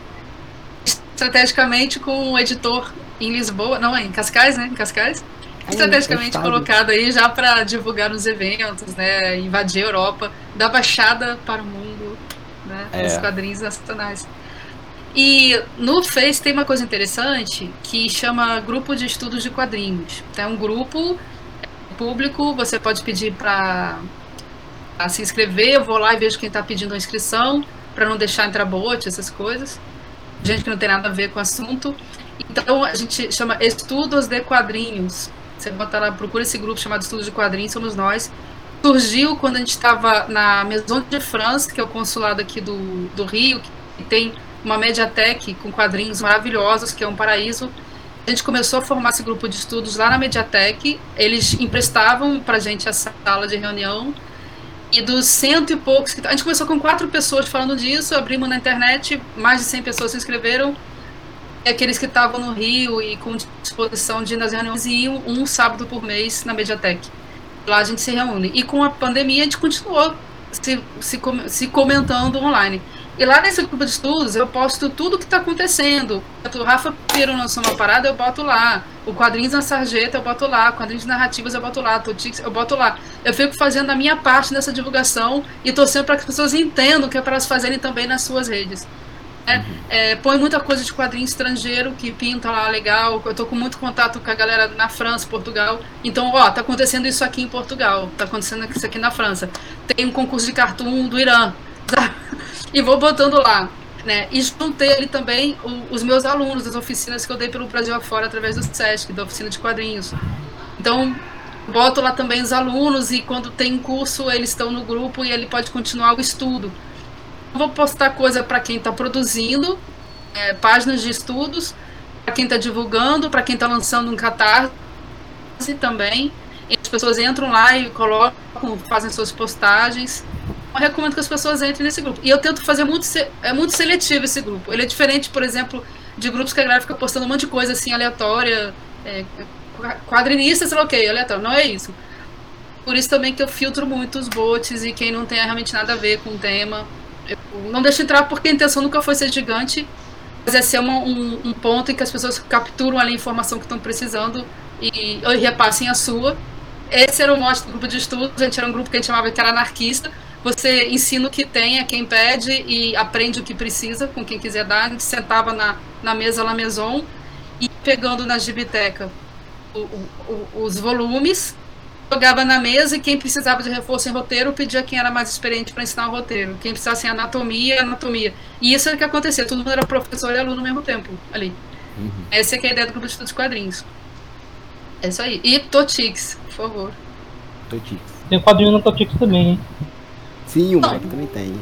Estrategicamente com um editor em Lisboa, não, é em Cascais, né? Em Cascais estrategicamente colocado aí já para divulgar nos eventos, né, invadir a Europa, dar baixada para o mundo, né, É. dos quadrinhos nacionais. E no Face tem uma coisa interessante que chama Grupo de Estudos de Quadrinhos. É um grupo público, você pode pedir para se inscrever, eu vou lá e vejo quem está pedindo a inscrição, para não deixar entrar bot, essas coisas. Gente que não tem nada a ver com o assunto. Então a gente chama Estudos de Quadrinhos. Você bota lá, procura esse grupo chamado Estudos de Quadrinhos, somos nós. Surgiu quando a gente estava na Maison de France, que é o consulado aqui do, do Rio, que tem uma Mediatek com quadrinhos maravilhosos, que é um paraíso. A gente começou a formar esse grupo de estudos lá na Mediatek. Eles emprestavam pra gente a sala de reunião. E dos cento e poucos. que- A gente começou com quatro pessoas falando disso, abrimos na internet, mais de 100 pessoas se inscreveram. Aqueles que estavam no Rio e com disposição de ir nas reuniões iam um sábado por mês na Mediatek. Lá a gente se reúne. E com a pandemia a gente continuou se, se, se comentando online. E lá nesse grupo de estudos eu posto tudo que está acontecendo. O Rafa Piro lançou uma parada, eu boto lá. O Quadrinhos na Sarjeta, eu boto lá. Quadrinhos narrativas, eu boto lá. Totix, eu boto lá. Eu fico fazendo a minha parte nessa divulgação e torcendo para que as pessoas entendam que é para elas fazerem também nas suas redes. É, é, põe muita coisa de quadrinho estrangeiro que pinta lá legal. Eu tô com muito contato com a galera na França, Portugal. Então, ó, tá acontecendo isso aqui em Portugal, tá acontecendo isso aqui na França. Tem um concurso de cartoon do Irã. sabe? E vou botando lá. Né? E juntei ali também o- os meus alunos das oficinas que eu dei pelo Brasil afora através do SESC, da oficina de quadrinhos. Então, boto lá também os alunos e quando tem curso eles estão no grupo e ele pode continuar o estudo. Vou postar coisa para quem está produzindo, é, páginas de estudos, para quem está divulgando, para quem está lançando um catarse também. E as pessoas entram lá e colocam, fazem suas postagens. Eu recomendo que as pessoas entrem nesse grupo. E eu tento fazer muito, é muito seletivo esse grupo. Ele é diferente, por exemplo, de grupos que a galera fica postando um monte de coisa assim aleatória, é, quadrinista, sei lá o que, aleatório. Não é isso. Por isso também que eu filtro muito os bots e quem não tem realmente nada a ver com o tema. Não deixo entrar porque a intenção nunca foi ser gigante, mas é ser uma- um, um ponto em que as pessoas capturam ali a informação que estão precisando e, e repassem a sua. Esse era o mote do grupo de estudos, a gente era um grupo que a gente chamava que era anarquista. Você ensina o que tem a quem pede e aprende o que precisa com quem quiser dar. A gente sentava na, na mesa La Maison e pegando na gibiteca o- o- os volumes, jogava na mesa e quem precisava de reforço em roteiro pedia quem era mais experiente para ensinar o roteiro. Quem precisasse em anatomia, anatomia. E isso era o que acontecia, todo mundo era professor e aluno ao mesmo tempo ali. Uhum. Essa é que é a ideia do grupo de estudos de quadrinhos. É isso aí. E Totix, por favor. Totix. Tem um quadrinho no Totix também, hein? Sim, o. Mike também tem.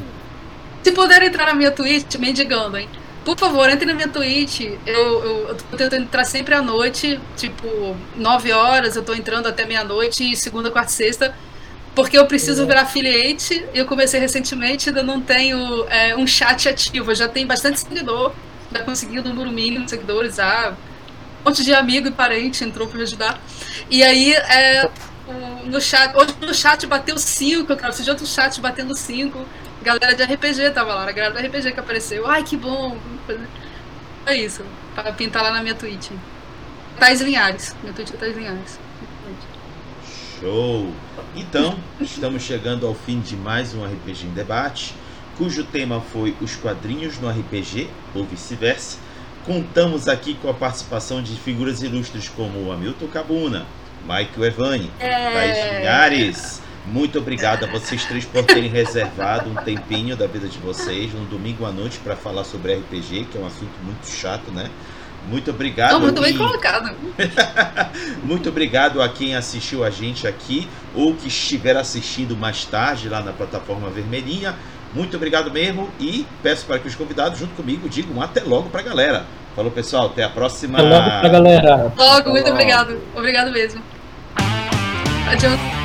Se puder entrar na minha Twitch, mendigando, hein? Por favor, entre na minha Twitch. Eu, eu, eu tô tentando entrar sempre à noite, tipo, 9 horas, eu tô entrando até meia-noite, segunda, quarta e sexta. Porque eu preciso virar affiliate. Eu comecei recentemente, ainda não tenho é, um chat ativo. Eu já tenho bastante seguidor. Já consegui o número mínimo de seguidores. Ah, um monte de amigo e parente entrou para me ajudar. E aí, é, no chat, hoje no chat bateu 5, cara. Preciso de outro chat batendo 5. Galera de RPG tava lá, a galera do RPG que apareceu. Ai, que bom. É isso. Para pintar lá na minha Twitch. Tais Linhares. Minha Twitch é Tais Linhares. Show! Então, estamos chegando ao fim de mais um RPG em debate, cujo tema foi os quadrinhos no RPG, ou vice-versa. Contamos aqui com a participação de figuras ilustres como o Hamilton Cabuna, Michael Evani, é... Thais Linhares. Muito obrigado a vocês três por terem reservado um tempinho da vida de vocês, um domingo à noite, para falar sobre RPG, que é um assunto muito chato, né? Muito obrigado. muito bem colocado. muito obrigado a quem assistiu a gente aqui ou que estiver assistindo mais tarde lá na plataforma vermelhinha. Muito obrigado mesmo e peço para que os convidados, junto comigo, digam até logo para a galera. Falou, pessoal. Até a próxima. Até logo para a galera. Logo, muito obrigado. Obrigado mesmo. Adiante.